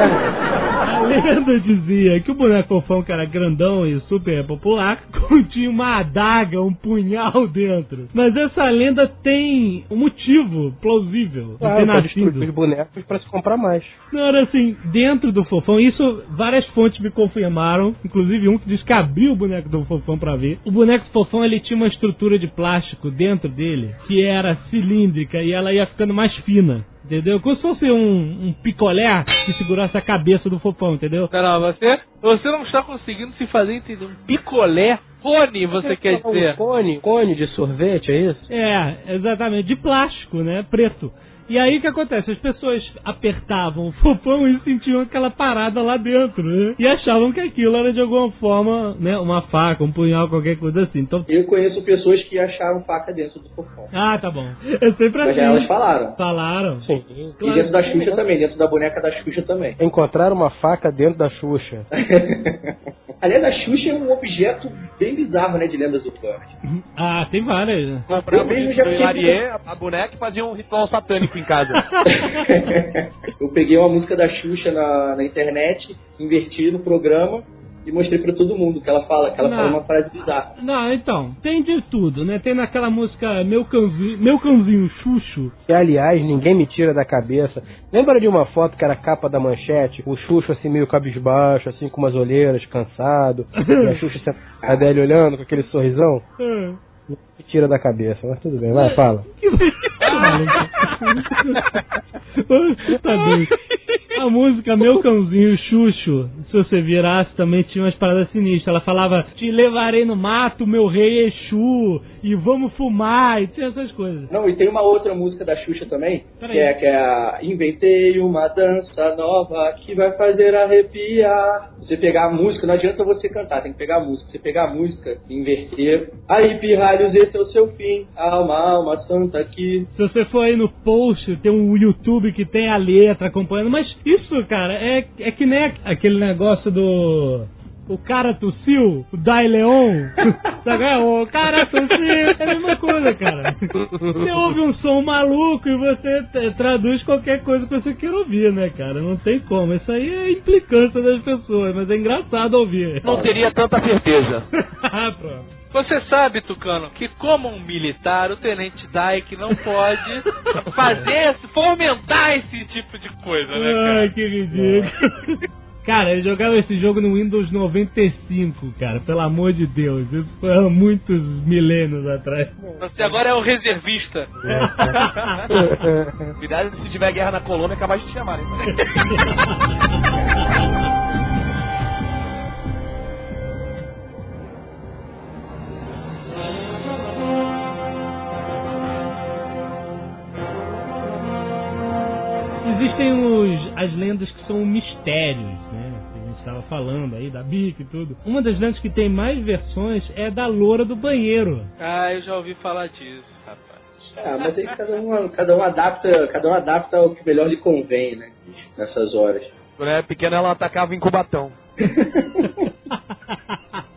A lenda dizia que o boneco fofão, que era grandão e super popular, continha uma adaga, um punhal dentro. Mas essa lenda tem um motivo plausível de ter pra destruir nascido. os bonecos pra se comprar mais. Não, era assim, dentro do fofão, isso várias fontes me confirmaram, inclusive um que diz que abriu o boneco do fofão pra ver. O boneco fofão ele tinha uma estrutura de plástico dentro dele que era cilíndrica e ela ia ficando mais fina. Entendeu? Como se fosse um, um picolé que segurasse a cabeça do fofão, entendeu? Não, você, você não está conseguindo se fazer entender. Um picolé cone, você quer Um dizer? cone, cone de sorvete, é isso? É, exatamente, de plástico, né? Preto. E aí o que acontece? As pessoas apertavam o fofão e sentiam aquela parada lá dentro, né? E achavam que aquilo era de alguma forma, né? Uma faca, um punhal, qualquer coisa assim. Então. Eu conheço pessoas que acharam faca dentro do fofão. Ah, tá bom. É sempre Mas assim. elas falaram. Falaram. Sim. E dentro da Xuxa também, dentro da boneca da Xuxa também. Encontrar uma faca dentro da Xuxa. A lenda da Xuxa é um objeto bem bizarro, né, de lendas urbanas. Ah, tem várias. Eu mesmo o já fiquei- a boneca fazia um ritual satânico em casa. eu peguei uma música da Xuxa na, na internet, inverti no programa e mostrei pra todo mundo que ela fala, que ela Não. fala uma frase bizarra. Não, então, tem de tudo, né? Tem naquela música Meu Cãozinho, Meu Cãozinho Xuxo. Que, aliás, ninguém me tira da cabeça. Lembra de uma foto que era a capa da manchete? O Xuxa, assim, meio cabisbaixo, assim, com umas olheiras, cansado. e a Xuxa sentada dele olhando com aquele sorrisão? Me tira da cabeça, mas tudo bem, vai, fala. tá doido. A música Meu Cãozinho Xuxo, se você virasse, também tinha umas paradas sinistras. Ela falava, te levarei no mato, meu rei Exu, e vamos fumar, e tinha essas coisas. Não, e tem uma outra música da Xuxa também, que é, que é a Inventei uma dança nova que vai fazer arrepiar. Você pegar a música, não adianta você cantar, tem que pegar a música. Você pegar a música e inverter. Aí, pirralhos, esse é o seu fim. Alma, alma santa aqui. Se você for aí no post, tem um YouTube que tem a letra acompanhando. Mas isso, cara, é, é que nem aquele negócio do. O cara tossiu, o Dai Leon, sabe? É, O cara tossiu, é a mesma coisa, cara. Você ouve um som maluco e você traduz qualquer coisa que você queira ouvir, né, cara? Não tem como. Isso aí é implicância das pessoas, mas é engraçado ouvir. Não teria tanta certeza. Ah, Pronto. Você sabe, Tucano, que como um militar, o Tenente Dyke não pode fazer, fomentar esse tipo de coisa, né, cara? Ai, que ridículo. Cara, eu jogava esse jogo no Windows 95, cara, pelo amor de Deus. Isso foi há muitos milênios atrás. Você agora é o reservista. Cuidado se tiver guerra na colônia, é capaz de te chamarem. Existem os, as lendas que são mistérios, né? Que a gente estava falando aí, da Bic e tudo. Uma das lendas que tem mais versões é da loura do banheiro. Ah, eu já ouvi falar disso, rapaz. Ah, mas aí cada um, cada um adapta, cada um adapta o que melhor lhe convém, né? Nessas horas. Quando era pequena, ela atacava em Cubatão.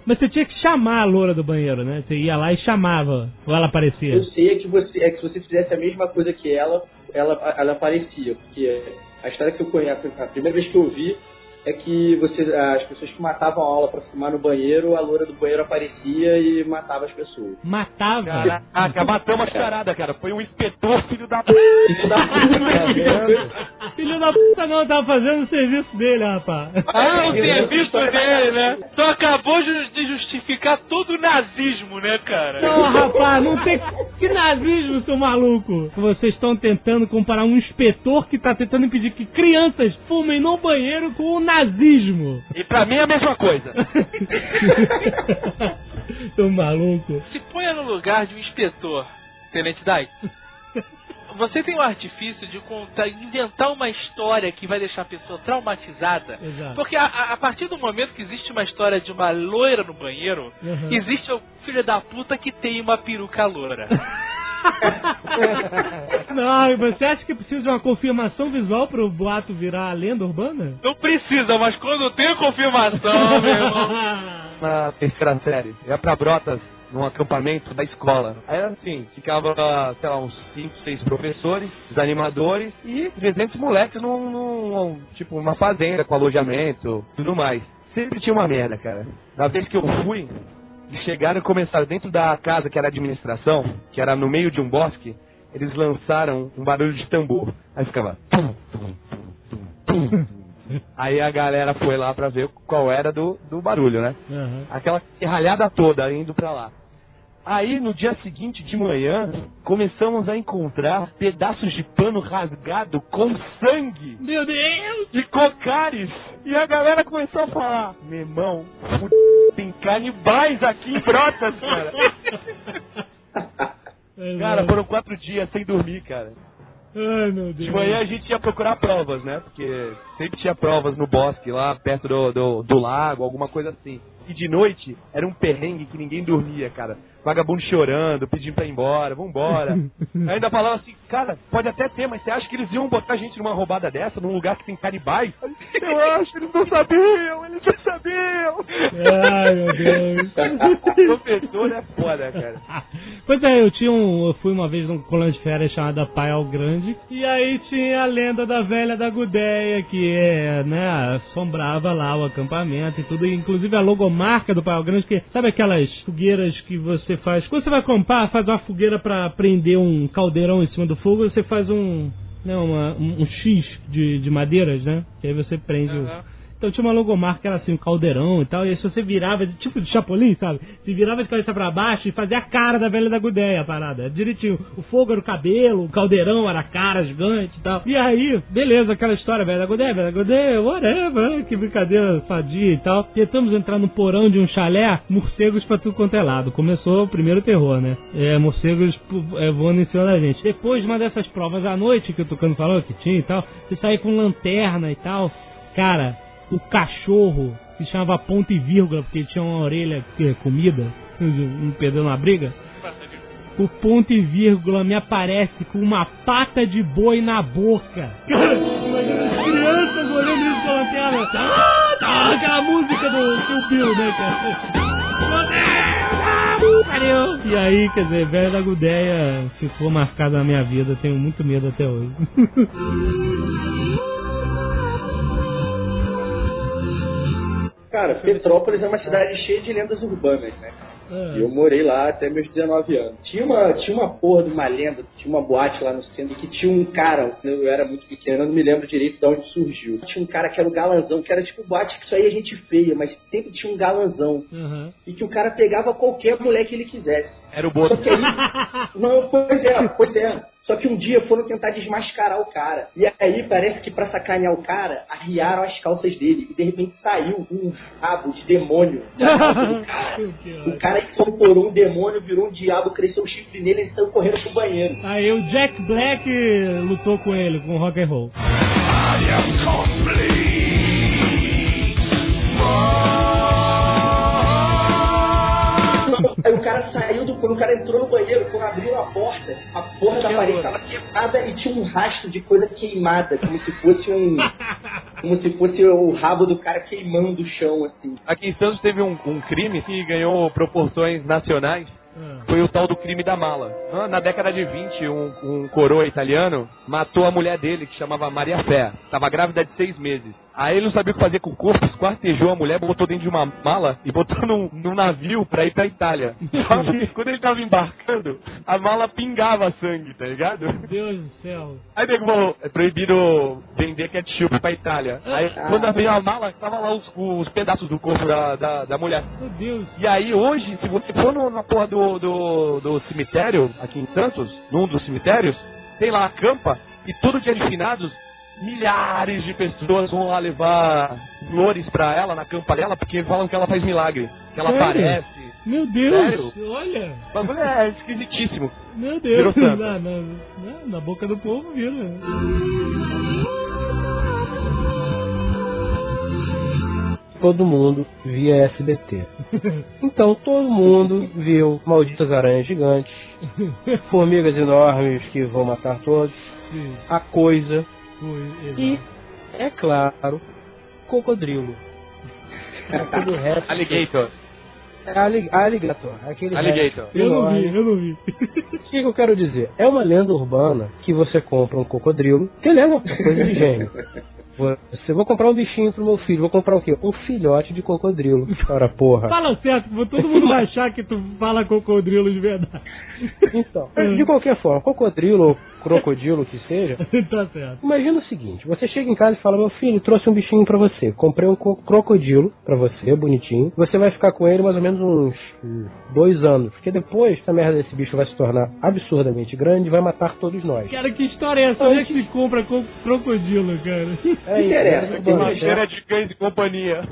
Mas você tinha que chamar a loura do banheiro, né? Você ia lá e chamava, ou ela aparecia. Eu sei é que você, é que se você fizesse a mesma coisa que ela, ela, ela aparecia, porque a história que eu conheço, a primeira vez que eu vi é que você, as pessoas que matavam a aula pra fumar no banheiro, a loura do banheiro aparecia e matava as pessoas. Matava. Caraca, matamos a charada, cara. Foi um inspetor, filho da p. Filho da Filho da puta não, tava fazendo o serviço dele, rapaz. Ah, o serviço dele, né? Tu acabou de justificar todo o nazismo, né, cara? Não, rapaz, não tem. Que nazismo, seu maluco! Vocês estão tentando comparar um inspetor que tá tentando impedir que crianças fumem no banheiro com o nazismo. E pra mim é a mesma coisa. seu maluco. Se ponha no lugar de um inspetor, Tenente Dyke. Você tem o artifício de contar, inventar uma história que vai deixar a pessoa traumatizada. Exato. Porque a, a- partir do momento que existe uma história de uma loira no banheiro, Uhum. existe o filho da puta que tem uma peruca loira. Não, e você acha que precisa de uma confirmação visual pro boato virar a lenda urbana? Não precisa, mas quando tem confirmação, meu irmão. Na terceira série, ia pra Brotas, num acampamento da escola. Aí era assim, ficava, sei lá, uns 5, 6 professores, os animadores e 300 moleques num, num, tipo, uma fazenda com alojamento, tudo mais. Sempre tinha uma merda, cara. Na vez que eu fui, chegaram e começaram dentro da casa que era administração, que era no meio de um bosque, eles lançaram um barulho de tambor. Aí ficava. tum, tum, tum, tum, tum. Aí a galera foi lá pra ver qual era do, do barulho, né? Aham. Aquela ralhada toda indo pra lá. Aí no dia seguinte de manhã, começamos a encontrar pedaços de pano rasgado com sangue Meu Deus! de cocares. E a galera começou a falar: Meu irmão, tem canibais aqui em Brotas, cara. Cara, foram quatro dias sem dormir, cara. Ai, meu Deus. De manhã a gente ia procurar provas, né? Porque sempre tinha provas no bosque, lá perto do, do, do lago, alguma coisa assim. E de noite era um perrengue que ninguém dormia, cara. Vagabundo chorando, pedindo pra ir embora, vambora. Ainda falava assim, cara, pode até ter, mas você acha que eles iam botar a gente numa roubada dessa, num lugar que tem canibais? Eu acho, eles não sabiam, eles não sabiam. Ai, meu Deus. Professor é foda, cara. Pois é, eu tinha um. Eu fui uma vez num colônia de férias chamada Paial Grande. E aí tinha a lenda da velha da Gudéia, que é, né, assombrava lá o acampamento e tudo. E, inclusive a logomarca do Paial Grande, que sabe aquelas fogueiras que você faz. Quando você vai comprar, faz uma fogueira pra prender um caldeirão em cima do fogo, você faz um. Né, uma, um, um X de, de madeiras, né? Aí você prende o. Então tinha uma logomarca que era assim, um caldeirão e tal, e aí se você virava, tipo de chapolim, sabe? Se virava de cabeça pra baixo e fazia a cara da velha da Gudeia, a parada. Direitinho. O fogo era o cabelo, o caldeirão era a cara gigante e tal. E aí, beleza, aquela história, velha da Gudeia, velha da Gudeia, whatever, que brincadeira sadia e tal. Tentamos entrar no porão de um chalé, morcegos pra tudo quanto é lado. Começou o primeiro terror, né? É, morcegos é, voando em cima da gente. Depois de uma dessas provas à noite, que o Tucano falou que tinha e tal, você sair com lanterna e tal. Cara, o cachorro se chamava ponto e vírgula, porque tinha uma orelha que é comida, não perdeu na briga. O ponto e vírgula me aparece com uma pata de boi na boca. Cara, imagina as crianças olhando isso pela lanterna. Ah, tá, aquela música do Bill, né, cara? E aí, quer dizer, velho da Gudeia ficou marcado na minha vida, tenho muito medo até hoje. Cara, Petrópolis é uma cidade cheia de lendas urbanas, né? E eu morei lá até meus 19 anos. Tinha uma, tinha uma porra de uma lenda, tinha uma boate lá no centro que tinha um cara, eu era muito pequeno, eu não me lembro direito de onde surgiu. Tinha um cara que era o galanzão, que era tipo boate que só ia gente feia, mas sempre tinha um galanzão. Uhum. E que o cara pegava qualquer mulher que ele quisesse. Era o Boto. Só que aí. Não, pois é, pois é. Só que um dia foram tentar desmascarar o cara. E aí parece que pra sacanear o cara, arriaram as calças dele. E de repente saiu um rabo de demônio da calça do cara. O cara incorporou um demônio, virou um diabo, cresceu o chifre nele e saiu correndo pro banheiro. Aí o Jack Black lutou com ele, com rock and roll. Aí o cara saiu cara entrou no banheiro, quando abriu a porta, a porta da parede estava quebrada e tinha um rastro de coisa queimada, como se fosse um. Como se fosse o rabo do cara queimando o chão, assim. Aqui em Santos teve um, um crime que ganhou proporções nacionais. Foi o tal do crime da mala. Ah, Na década de 20, um, um coroa italiano matou a mulher dele, que chamava Maria Fé. Tava grávida de seis meses. Aí ele não sabia o que fazer com o corpo, esquartejou a mulher, botou dentro de uma mala e botou num, num navio pra ir pra Itália. Só que quando ele tava embarcando, a mala pingava sangue, tá ligado? Meu Deus do céu. Aí nego falou, é proibido vender ketchup pra Itália. Aí quando abriu a mala, tava lá os, os pedaços do corpo da, da, da mulher. Meu Deus. E aí hoje, se você for no- na porra do, do, do cemitério, aqui em Santos, num dos cemitérios, tem lá a campa, e todo dia de finados, milhares de pessoas vão lá levar flores pra ela na campa dela, porque falam que ela faz milagre, que ela Sério? aparece. Meu Deus. Sério? Olha. O bagulho é esquisitíssimo. Meu Deus. Na, na, na- na boca do povo vira. Todo mundo via SBT. Então todo mundo viu malditas aranhas gigantes, formigas enormes que vão matar todos, a coisa e, é claro, cocodrilo. Aquele resto. Alligator. É allig- Alligator. Aquele Alligator. resto Eu não vi, eu não vi. O que, eu quero dizer? É uma lenda urbana que você compra um cocodrilo, que ele é uma coisa de gênio. Você vou comprar um bichinho pro meu filho, vou comprar o quê? Um filhote de cocodrilo. Ora, porra. Fala certo, todo mundo vai achar que tu fala cocodrilo de verdade. Então, de qualquer forma, cocodrilo ou crocodilo que seja, tá certo. imagina o seguinte: você chega em casa e fala, meu filho, trouxe um bichinho pra você. Comprei um co- crocodilo pra você, bonitinho. Você vai ficar com ele mais ou menos uns dois anos. Porque depois essa merda desse bicho vai se tornar absurdamente grande e vai matar todos nós. Cara, que história é essa? Onde é que se compra co- crocodilo, cara? É isso, interessa, é que uma né? Cheira de cães e companhia.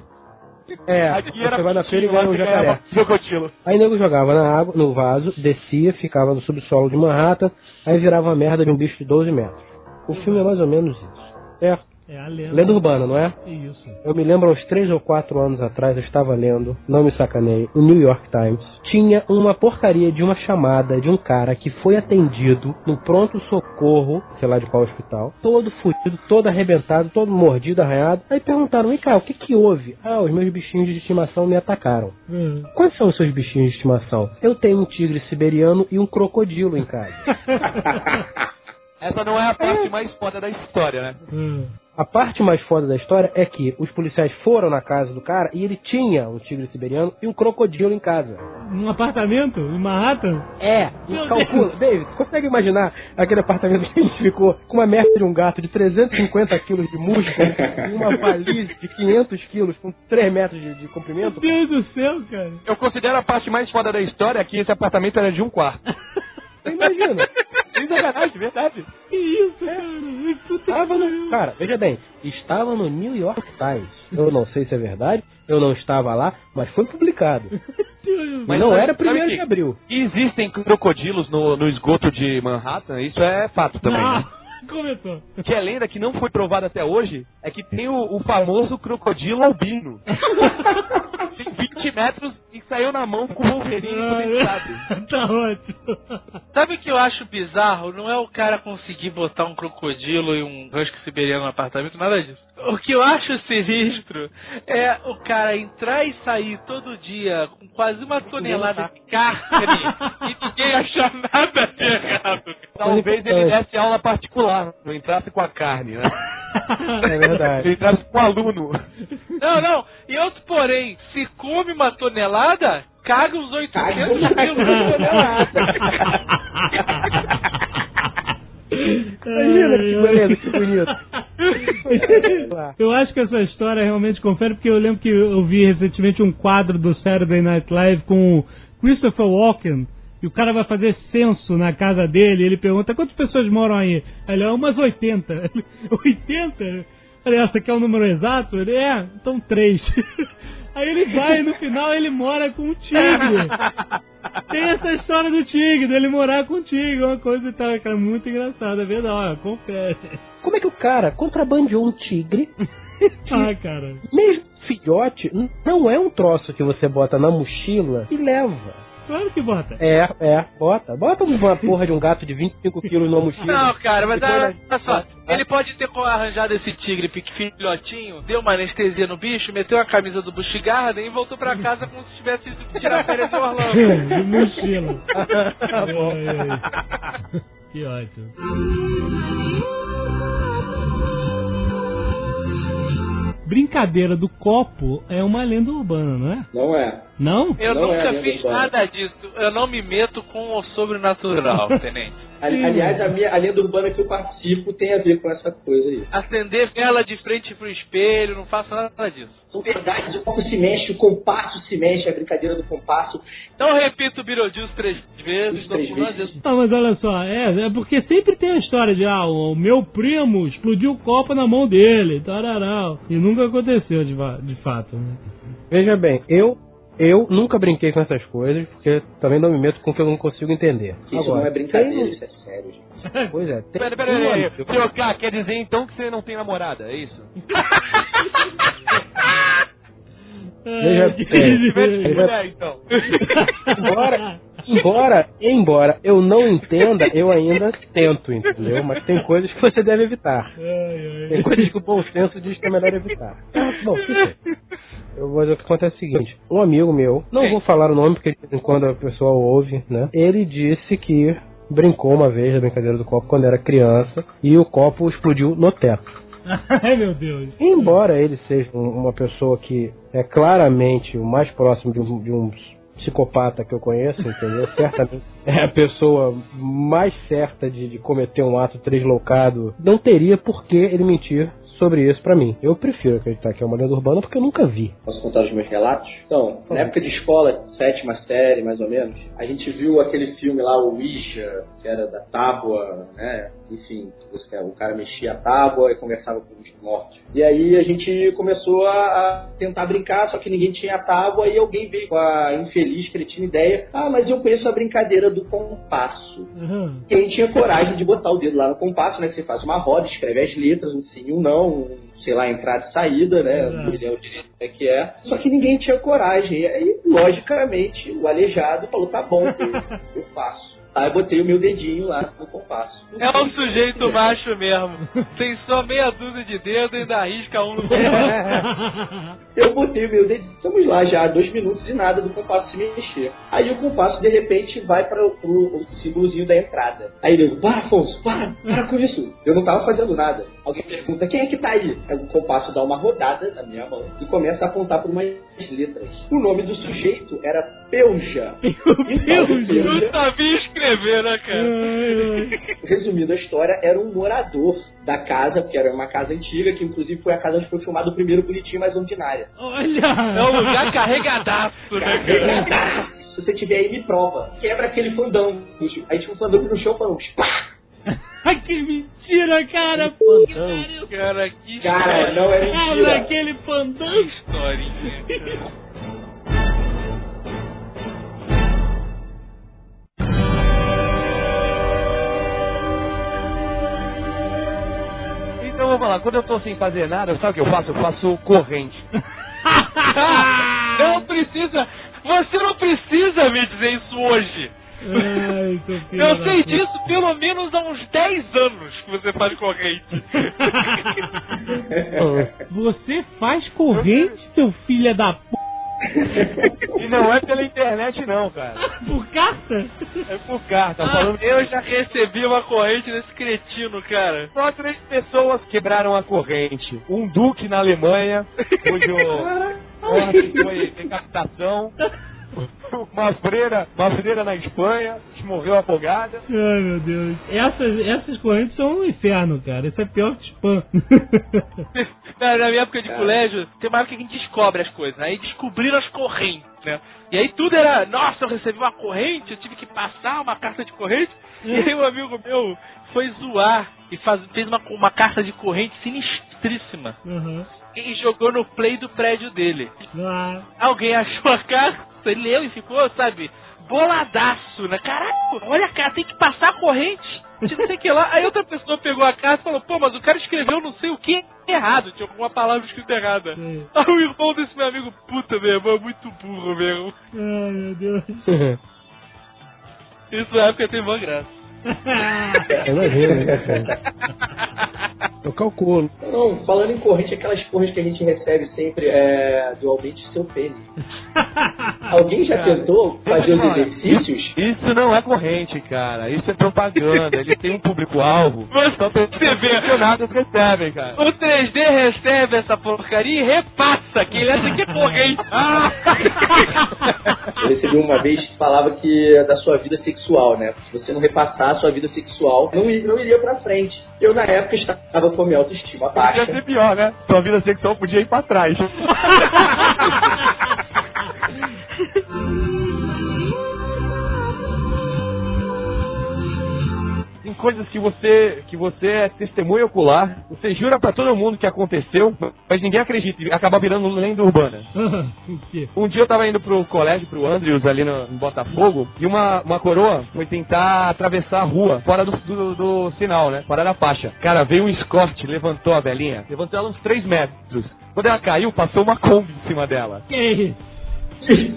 É, Aqui era você vai na feira e ganha um jacaré. Crocodilo. Aí nego jogava na água, no vaso, descia, ficava no subsolo de Manhattan, aí virava uma merda de um bicho de 12 metros. O filme é mais ou menos isso. Certo? É a lenda. Lenda urbana, não é? Isso. Eu me lembro, uns 3 ou 4 anos atrás, eu estava lendo, não me sacanei, o New York Times. Tinha uma porcaria de uma chamada de um cara que foi atendido no pronto-socorro, sei lá de qual hospital, todo fudido, todo arrebentado, todo mordido, arranhado. Aí perguntaram, vem cá, o que que houve? Ah, os meus bichinhos de estimação me atacaram. Hum. Quais são os seus bichinhos de estimação? Eu tenho um tigre siberiano e um crocodilo em casa. Essa não é a parte mais foda da história, né? Hum. A parte mais foda da história é que os policiais foram na casa do cara e ele tinha um tigre siberiano e um crocodilo em casa. Num apartamento? Em Manhattan? É, Meu calcula. David, consegue imaginar aquele apartamento que a gente ficou com uma merda de um gato de 350 quilos de músculo e uma valise de 500 quilos com 3 metros de, de comprimento? Meu Deus do céu, cara. Eu considero a parte mais foda da história que esse apartamento era de um quarto. Você imagina? Sem sacanagem, verdade. Que isso, cara? Puta Estava no, cara, veja bem, estava no New York Times. Eu não sei se é verdade, eu não estava lá, mas foi publicado. Mas não era primeiro de abril. Existem crocodilos no, no esgoto de Manhattan, isso é fato também. né? Não, começou. Que é lenda que não foi provada até hoje é que tem o, o famoso crocodilo albino. tem 20 metros e saiu na mão com o Wolverine condensado. tá ótimo. Sabe o que eu acho bizarro? Não é o cara conseguir botar um crocodilo e um husky siberiano no apartamento, nada disso. O que eu acho sinistro é o cara entrar e sair todo dia com quase uma tonelada de carne e ninguém achar nada de errado. Talvez ele desse aula particular, não entrasse com a carne, né? É verdade. Ele entrasse com o aluno. Não, não. E outro porém, se come uma tonelada, caga os 800 quilos de tonelada. Imagina que beleza, que bonito. Eu acho que essa história realmente confere, porque eu lembro que eu vi recentemente um quadro do Saturday Night Live com o Christopher Walken. E o cara vai fazer censo na casa dele. E ele pergunta: quantas pessoas moram aí? Aí Ele é umas 80. Ele, 80? Falei, essa aqui é o número exato? Ele é, então três. Aí ele vai e no final ele mora com um tigre. Tem essa história do tigre, dele morar com o tigre, uma coisa e tal, cara, muito engraçada, é verdade, confere. Como é que o cara contrabandeou um tigre? Ah, cara. Mesmo filhote, não é um troço que você bota na mochila e leva. Claro que bota. É, é, bota. Bota uma porra de um gato de 25 quilos numa mochila. Não, cara, mas olha, na- só, ele pode ter arranjado esse tigre filhotinho, deu uma anestesia no bicho, meteu a camisa do Busch Garden e voltou pra casa como se tivesse ido tirar férias em Orlando. De mochila. Ai. Que ótimo. Brincadeira do copo é uma lenda urbana, não é? Não é. Não? Eu Não é nunca lenda fiz nada disso. Eu não me meto com o sobrenatural, tenente. Ali- Aliás, a, minha, a lenda urbana que eu participo tem a ver com essa coisa aí. Acender vela de frente pro espelho, não faço nada disso. São verdades, o copo se mexe, o compasso se mexe, a brincadeira do compasso. Então eu repito o Beetlejuice três vezes, Três falando vezes. Não, mas olha só, é, é porque sempre tem a história de, ah, o meu primo explodiu o copo na mão dele, tararau. E nunca aconteceu de, de fato, né? Veja bem, eu, eu nunca brinquei com essas coisas, porque também não me meto com o que eu não consigo entender. Isso não é brincadeira, isso é sério, gente. tem- Pois é, tem Pera, pera, pera, pera. Seu K, quer dizer então que você não tem namorada, é isso? Veja Ai, bem, que- veja- mulher, então. embora, embora, embora eu não entenda, eu ainda tento, entendeu? Mas tem coisas que você deve evitar. Ai, Tem ai. coisas que o bom senso diz que é melhor evitar. Ah, bom, fica. Eu vou dizer o que acontece é o seguinte: um amigo meu, não vou falar o nome porque de vez em quando a pessoa ouve, né? Ele disse que brincou uma vez da brincadeira do copo quando era criança e o copo explodiu no teto. Ai, meu Deus. Embora ele seja um- uma pessoa que é claramente o mais próximo de um, de um psicopata que eu conheço, entendeu? Certamente é a pessoa mais certa de, de cometer um ato deslocado. Não teria por que ele mentir sobre isso pra mim. Eu prefiro acreditar que é uma lenda urbana porque eu nunca vi. Posso contar os meus relatos? Então, na época de escola, sétima série, mais ou menos, a gente viu aquele filme lá, o Ouija, que era da tábua, né? Enfim, o cara mexia a tábua e conversava com os mortos. E aí a gente começou a, tentar brincar, só que ninguém tinha a tábua e alguém veio com a infeliz, cretina ideia. Ah, mas eu conheço a brincadeira do compasso. A gente tinha coragem de botar o dedo lá no compasso, né? Que você faz uma roda, escreve as letras, um sim, um não, um, sei lá, entrada e saída, né? Exato. Um milhão de é que é. Só que ninguém tinha coragem. E aí, logicamente, o aleijado falou, tá bom, eu, eu faço. Aí eu botei o meu dedinho lá no compasso. É um sujeito macho mesmo. Tem só meia dúzia de dedos e ainda arrisca um no Eu botei o meu dedinho. Estamos lá já, dois minutos e nada do compasso se mexer. Aí o compasso, de repente, vai para o, símbolozinho da entrada. Aí ele, para, Afonso, para, para com isso. Eu não tava fazendo nada. Alguém pergunta, quem é que tá aí? Aí o compasso dá uma rodada na minha mão e começa a apontar por umas letras. O nome do sujeito era Peuja. E o tal de Eu sabia escrever, né, cara? resumindo a história, era um morador da casa, porque era uma casa antiga, que inclusive foi a casa onde foi filmado o primeiro Bonitinho Mais Ordinária. Olha! É um lugar carregadaço, né, cara? Se você tiver aí, me prova. Quebra aquele fandango. Aí tinha um fandango no chão, falando, pá! que mentira, cara! Cara, que Cara, não é Cara, mentira. aquele fandango! historinha. Então vamos lá, quando eu tô sem fazer nada, sabe o que eu faço? Eu faço corrente. Não precisa. Você não precisa me dizer isso hoje. Ai, Eu sei disso pelo menos há uns 10 anos que você faz corrente. Você faz corrente, seu filho da p... E não é pela internet não, cara. por carta? É por carta. Falando Eu já recebi uma corrente desse cretino, cara. Só três pessoas quebraram a corrente. Um duque na Alemanha, cujo foi decapitação. Uma freira, uma freira na Espanha, que morreu afogada. Ai, meu Deus. Essas, essas correntes são um inferno, cara. Isso é pior que spam. Na, na minha época de colégio, tem uma época que a gente descobre as coisas, né? Aí descobriram as correntes, né? E aí tudo era, nossa, eu recebi uma corrente, eu tive que passar uma carta de corrente. E aí um amigo meu foi zoar e faz, fez uma, uma carta de corrente sinistríssima. Uhum. E jogou no play do prédio dele. Ah, Alguém achou a carta, ele leu e ficou, sabe, boladaço, né? Caraca, olha, cara, tem que passar a corrente. Não sei que lá. Aí outra pessoa pegou a carta e falou, pô, mas o cara escreveu não sei o que errado, tinha alguma palavra escrita errada. Aí o irmão desse meu amigo, puta, meu irmão, é muito burro mesmo. ai, meu Deus. Isso na época tem boa graça. Eu imagino, né, cara? Eu calculo. Não, falando em corrente, aquelas porras que a gente recebe sempre é do aumente seu pênis. Alguém já tentou fazer os exercícios? Isso não é corrente, cara. Isso é propaganda. Ele tem um público-alvo. Mas Só pessoas você vê. recebem, cara. O 3D recebe essa porcaria e repassa, que ele acha que é corrente. Eu recebi uma vez que falava que é da sua vida sexual, né? Se você não repassar a sua vida sexual, não, não iria pra frente. Eu, na época, estava com a minha autoestima Podia baixa. ser pior, né? Sua vida sexual podia ir pra trás. coisas que você que você é testemunha ocular, você jura pra todo mundo que aconteceu, mas ninguém acredita e acaba virando lenda urbana. Um dia eu tava indo pro colégio, pro Andrews, ali no, em Botafogo, e uma, uma coroa foi tentar atravessar a rua, fora do, do, do sinal, né? Fora da faixa. Cara, veio um escorte, levantou a velhinha, levantou ela uns 3 metros. Quando ela caiu, passou uma Kombi em cima dela. Que isso?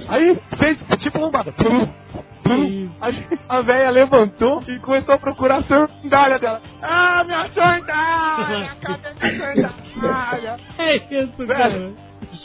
Aí fez tipo lombada. Pum, pum. A velha levantou e começou a procurar a sandália dela. Ah, minha sandália! Cadê minha sandália? É isso, cara.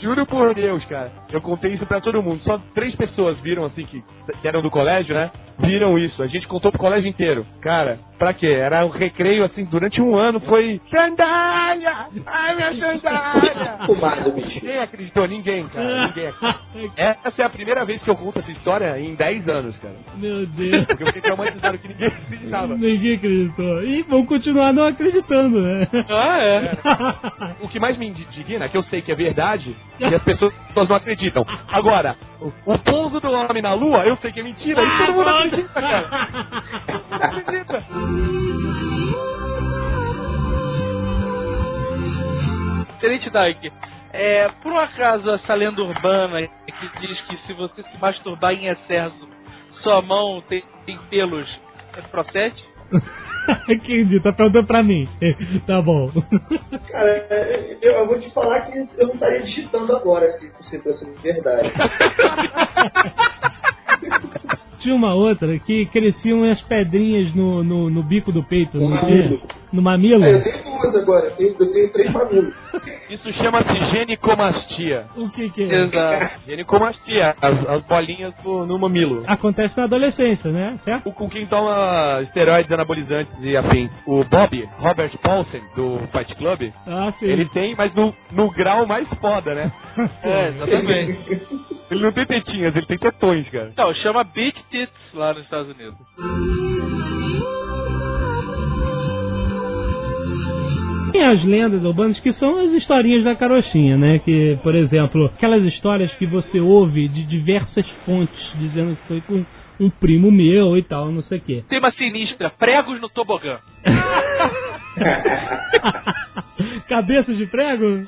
Juro por Deus, cara. Eu contei isso pra todo mundo. Só três pessoas viram, assim, que, que eram do colégio, né? Viram isso. A gente contou pro colégio inteiro. Cara, pra quê? Era um recreio, assim, durante um ano foi... Sandália! Ai, minha sandália! Fumado, bicho. Ninguém acreditou, ninguém, cara. Ninguém acreditou. Essa é a primeira vez que eu conto essa história em 10 anos, cara. Meu Deus. Porque eu fiquei traumatizado que ninguém acreditava. Ninguém acreditou. E vão continuar não acreditando, né? Ah, é. O que mais me indigna é que eu sei que é verdade e as pessoas não acreditam. Agora, o, o pouso do homem na lua, eu sei que é mentira e todo mundo acredita, cara. Todo mundo acredita. Tenente Dyke, é, por um acaso essa lenda urbana que diz que se você se masturbar em excesso, sua mão tem, tem pelos, é procede? Entendi, tá perguntando pra mim. Tá bom. Cara, eu, eu vou te falar que eu não estaria digitando agora se, se fosse verdade. tinha uma outra que cresciam as pedrinhas no, no, no bico do peito, No mamilo. No mamilo? É, eu tenho duas agora, eu tenho, eu tenho três mamilos. Isso chama-se genicomastia. O que que é? Exato. Genicomastia, as, as bolinhas no, no mamilo. Acontece na adolescência, né? Certo? O, com quem toma esteroides anabolizantes e afins. O Bob, Robert Paulsen, do Fight Club, Ah, sim. ele tem, mas no, no grau mais foda, né? É, exatamente. Ele não tem tetinhas, ele tem tetões, cara. Não, chama Big Tits lá nos Estados Unidos. Tem as lendas urbanas que são as historinhas da carochinha, né? Que, por exemplo, aquelas histórias que você ouve de diversas fontes dizendo que foi com um primo meu e tal, não sei o quê. Tema sinistra, pregos no tobogã. Cabeças de prego?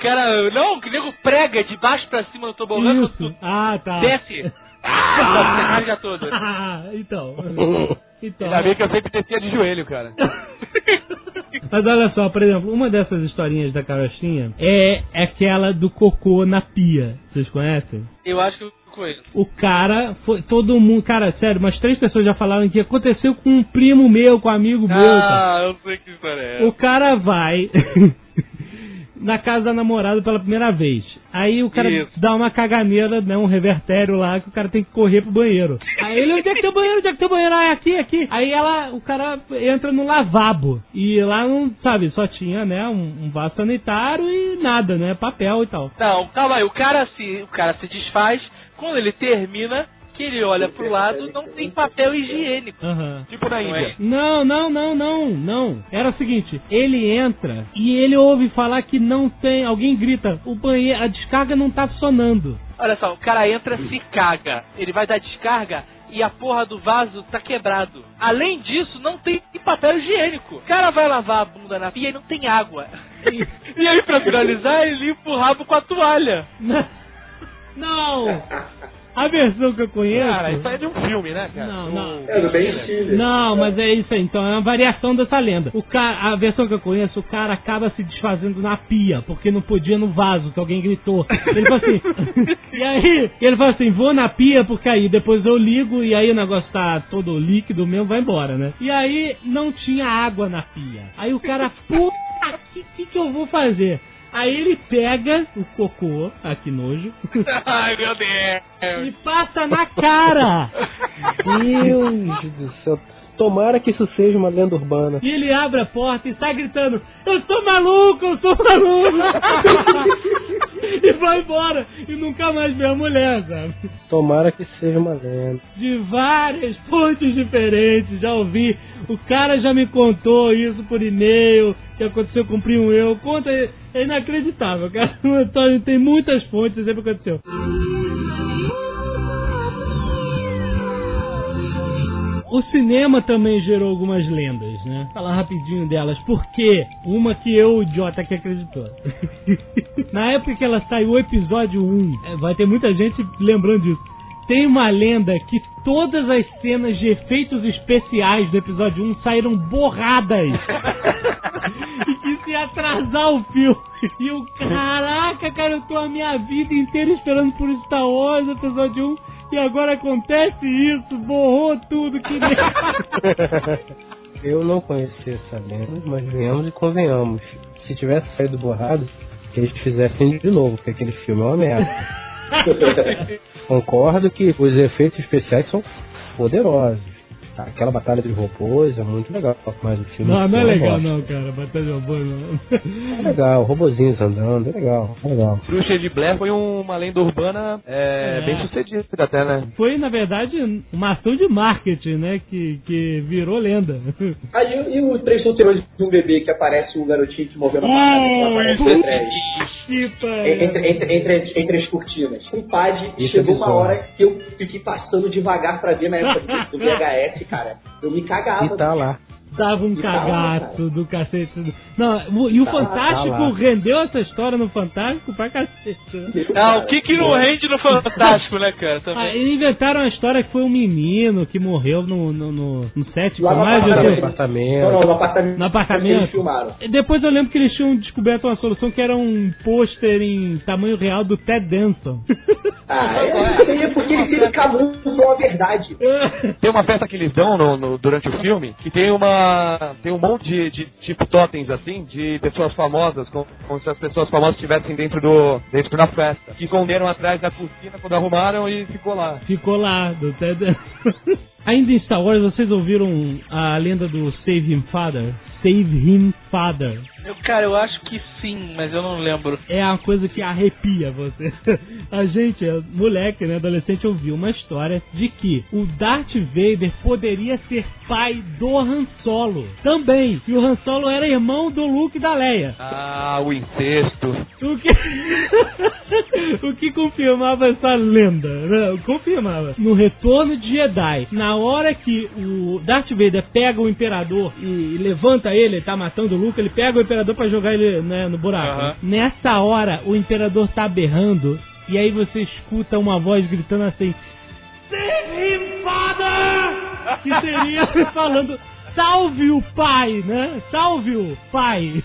Cara, não, que nego prega de baixo pra cima no tobogã, quando tu Isso. Ah, tá. desce. Ah, rasga todo. Ah, então. Então. Ainda bem que eu sempre descia de joelho, cara. Mas olha só, por exemplo, uma dessas historinhas da carochinha é aquela do cocô na pia. Vocês conhecem? Eu acho que conheço. O cara foi. Todo mundo. Cara, sério, umas três pessoas já falaram que aconteceu com um primo meu, com um amigo meu. Ah, eu sei que história é O cara vai na casa da namorada pela primeira vez. Aí o cara Isso. dá uma caganeira, né, um revertério lá, que o cara tem que correr pro banheiro. Aí ele, onde é que tem o banheiro? Onde é que tem o banheiro? Ah, é aqui, aqui. Aí ela, o cara entra no lavabo. E lá não, sabe, só tinha, né, um, um vaso sanitário e nada, né, papel e tal. Não, calma aí, o cara se, o cara se desfaz, quando ele termina, que ele olha pro lado, não tem papel higiênico. Aham. Tipo na Não é? Índia. Não, não, não, não, não. Era o seguinte, ele entra e ele ouve falar que não tem, alguém grita, o banheiro, a descarga não tá funcionando. Olha só, o cara entra, se caga, ele vai dar descarga e a porra do vaso tá quebrado. Além disso, não tem papel higiênico. O cara vai lavar a bunda na pia e não tem água. E aí, pra finalizar, ele limpa o rabo com a toalha. Não! A versão que eu conheço. Cara, isso aí é de um filme, né, cara? Não, não. É do Ben Stiller. Não, mas é isso aí, então é uma variação dessa lenda. O cara, a versão que eu conheço, o cara acaba se desfazendo na pia, porque não podia no vaso, que alguém gritou. Ele falou assim, e aí, ele falou assim, vou na pia, porque aí depois eu ligo e aí o negócio tá todo líquido mesmo, vai embora, né? E aí não tinha água na pia. Aí o cara, puta, que, que que eu vou fazer? Aí ele pega o cocô, ah, que nojo, Ai, meu Deus. e passa na cara. Deus do céu. Tomara que isso seja uma lenda urbana. E ele abre a porta e sai gritando: Eu sou maluco, eu sou maluco! e vai embora e nunca mais vê a mulher, sabe? Tomara que seja uma lenda. De várias fontes diferentes, já ouvi. O cara já me contou isso por e-mail, que aconteceu com o primo eu. Conta, é inacreditável, cara. O Antônio tem muitas fontes, sempre aconteceu. O cinema também gerou algumas lendas, né? Falar rapidinho delas. Por quê? Uma que eu, o idiota, que acreditou. Na época que ela saiu o episódio 1, é, vai ter muita gente lembrando disso. Tem uma lenda que todas as cenas de efeitos especiais do episódio 1 saíram borradas. e que se atrasar o filme. E o caraca, cara, eu tô a minha vida inteira esperando por Star Wars, episódio 1. E agora acontece isso, borrou tudo, que. Eu não conhecia essa lenda, mas venhamos e convenhamos. Se tivesse saído borrado, que eles fizessem de novo, porque aquele filme é uma merda. Concordo que os efeitos especiais são poderosos. Aquela batalha de robôs é muito legal, mas o filme Não, não é legal não, cara, batalha de robô não. É legal, robozinhos andando, é legal, é legal. Bruxa de Blair foi uma lenda urbana é, É. bem sucedida até, né? Foi, na verdade, uma ação de marketing, né, que, que virou lenda. Aí e o Três Solteiros de um Bebê que aparece o garotinho se movendo aparece o Que Entre, entre, entre, entre as cortinas. Compadre, Isso chegou é uma hora que eu fiquei passando devagar pra ver na época do, do VHS, cara. Eu me cagava. E tá lá. Dava um tava, cagaço do cacete. Não, e o Tava, Fantástico tava. rendeu essa história no Fantástico pra cacete. Ah, o que que não rende no Fantástico, né, cara? Ah, eles inventaram uma história que foi um menino que morreu no, no, no, no set Lá no apartamento. 80 apartamento. Não, não, no apartamento. No apartamento? Eles filmaram. E Depois eu lembro que eles tinham descoberto uma solução que era um pôster em tamanho real do Ted Danson. Ah, é, aí é porque ele, ele camuflou a verdade. Tem uma festa que eles dão no- no- durante o filme que tem uma. Tem um monte de, de tipo totens assim, de pessoas famosas, como, como se as pessoas famosas estivessem dentro do. dentro da festa. Que esconderam atrás da cortina quando arrumaram e ficou lá. Ficou lá, do Ted. Ainda em Star Wars, vocês ouviram a lenda do Him Father? Save Him Father. Eu, cara, eu acho que sim, mas eu não lembro. É uma coisa que arrepia você. A gente, moleque, né, adolescente, ouviu uma história de que o Darth Vader poderia ser pai do Han Solo. Também. E o Han Solo era irmão do Luke e da Leia. Ah, o incesto. O que, o que confirmava essa lenda, né? Confirmava. No Retorno de Jedi, na hora que o Darth Vader pega o Imperador e levanta ele, ele tá matando o Luke, ele pega o Imperador pra jogar ele né, no buraco. Aham. Nessa hora, o Imperador tá berrando e aí você escuta uma voz gritando assim: Save him, father! Que seria falando: Salve o pai, né? Salve o pai!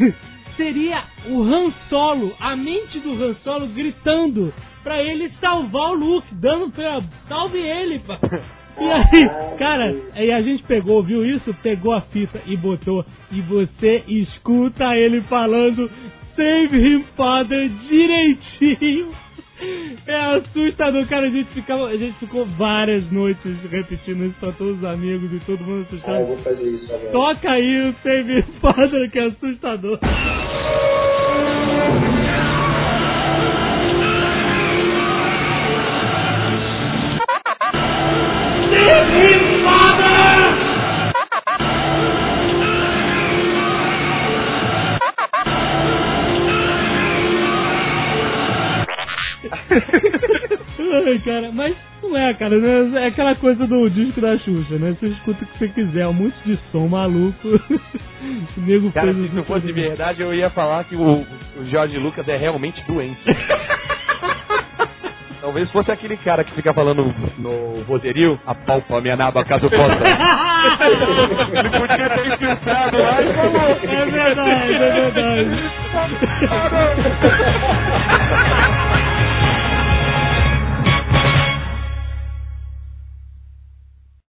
Seria o Han Solo, a mente do Han Solo gritando pra ele salvar o Luke, dando pra. Salve ele, pá! E aí, cara, aí a gente pegou, viu isso? Pegou a fita e botou. E você escuta ele falando Save him, father, direitinho. É assustador, cara. A gente, ficava, a gente ficou várias noites repetindo isso pra todos os amigos e todo mundo Ah, eu assustado. vou fazer isso agora. Toca aí o Save him, father, que é assustador. Ai, cara, mas não é, cara, né? é aquela coisa do disco da Xuxa, né? Você escuta o que você quiser, um monte de som maluco. o nego Cara, se isso não fosse tudo. verdade, eu ia falar que o, o Jorge Lucas é realmente doente. Talvez fosse aquele cara que fica falando no vozerio, apalpa a minha naba caso possa. Ele podia ter infiltrado lá e falou. É verdade, é verdade.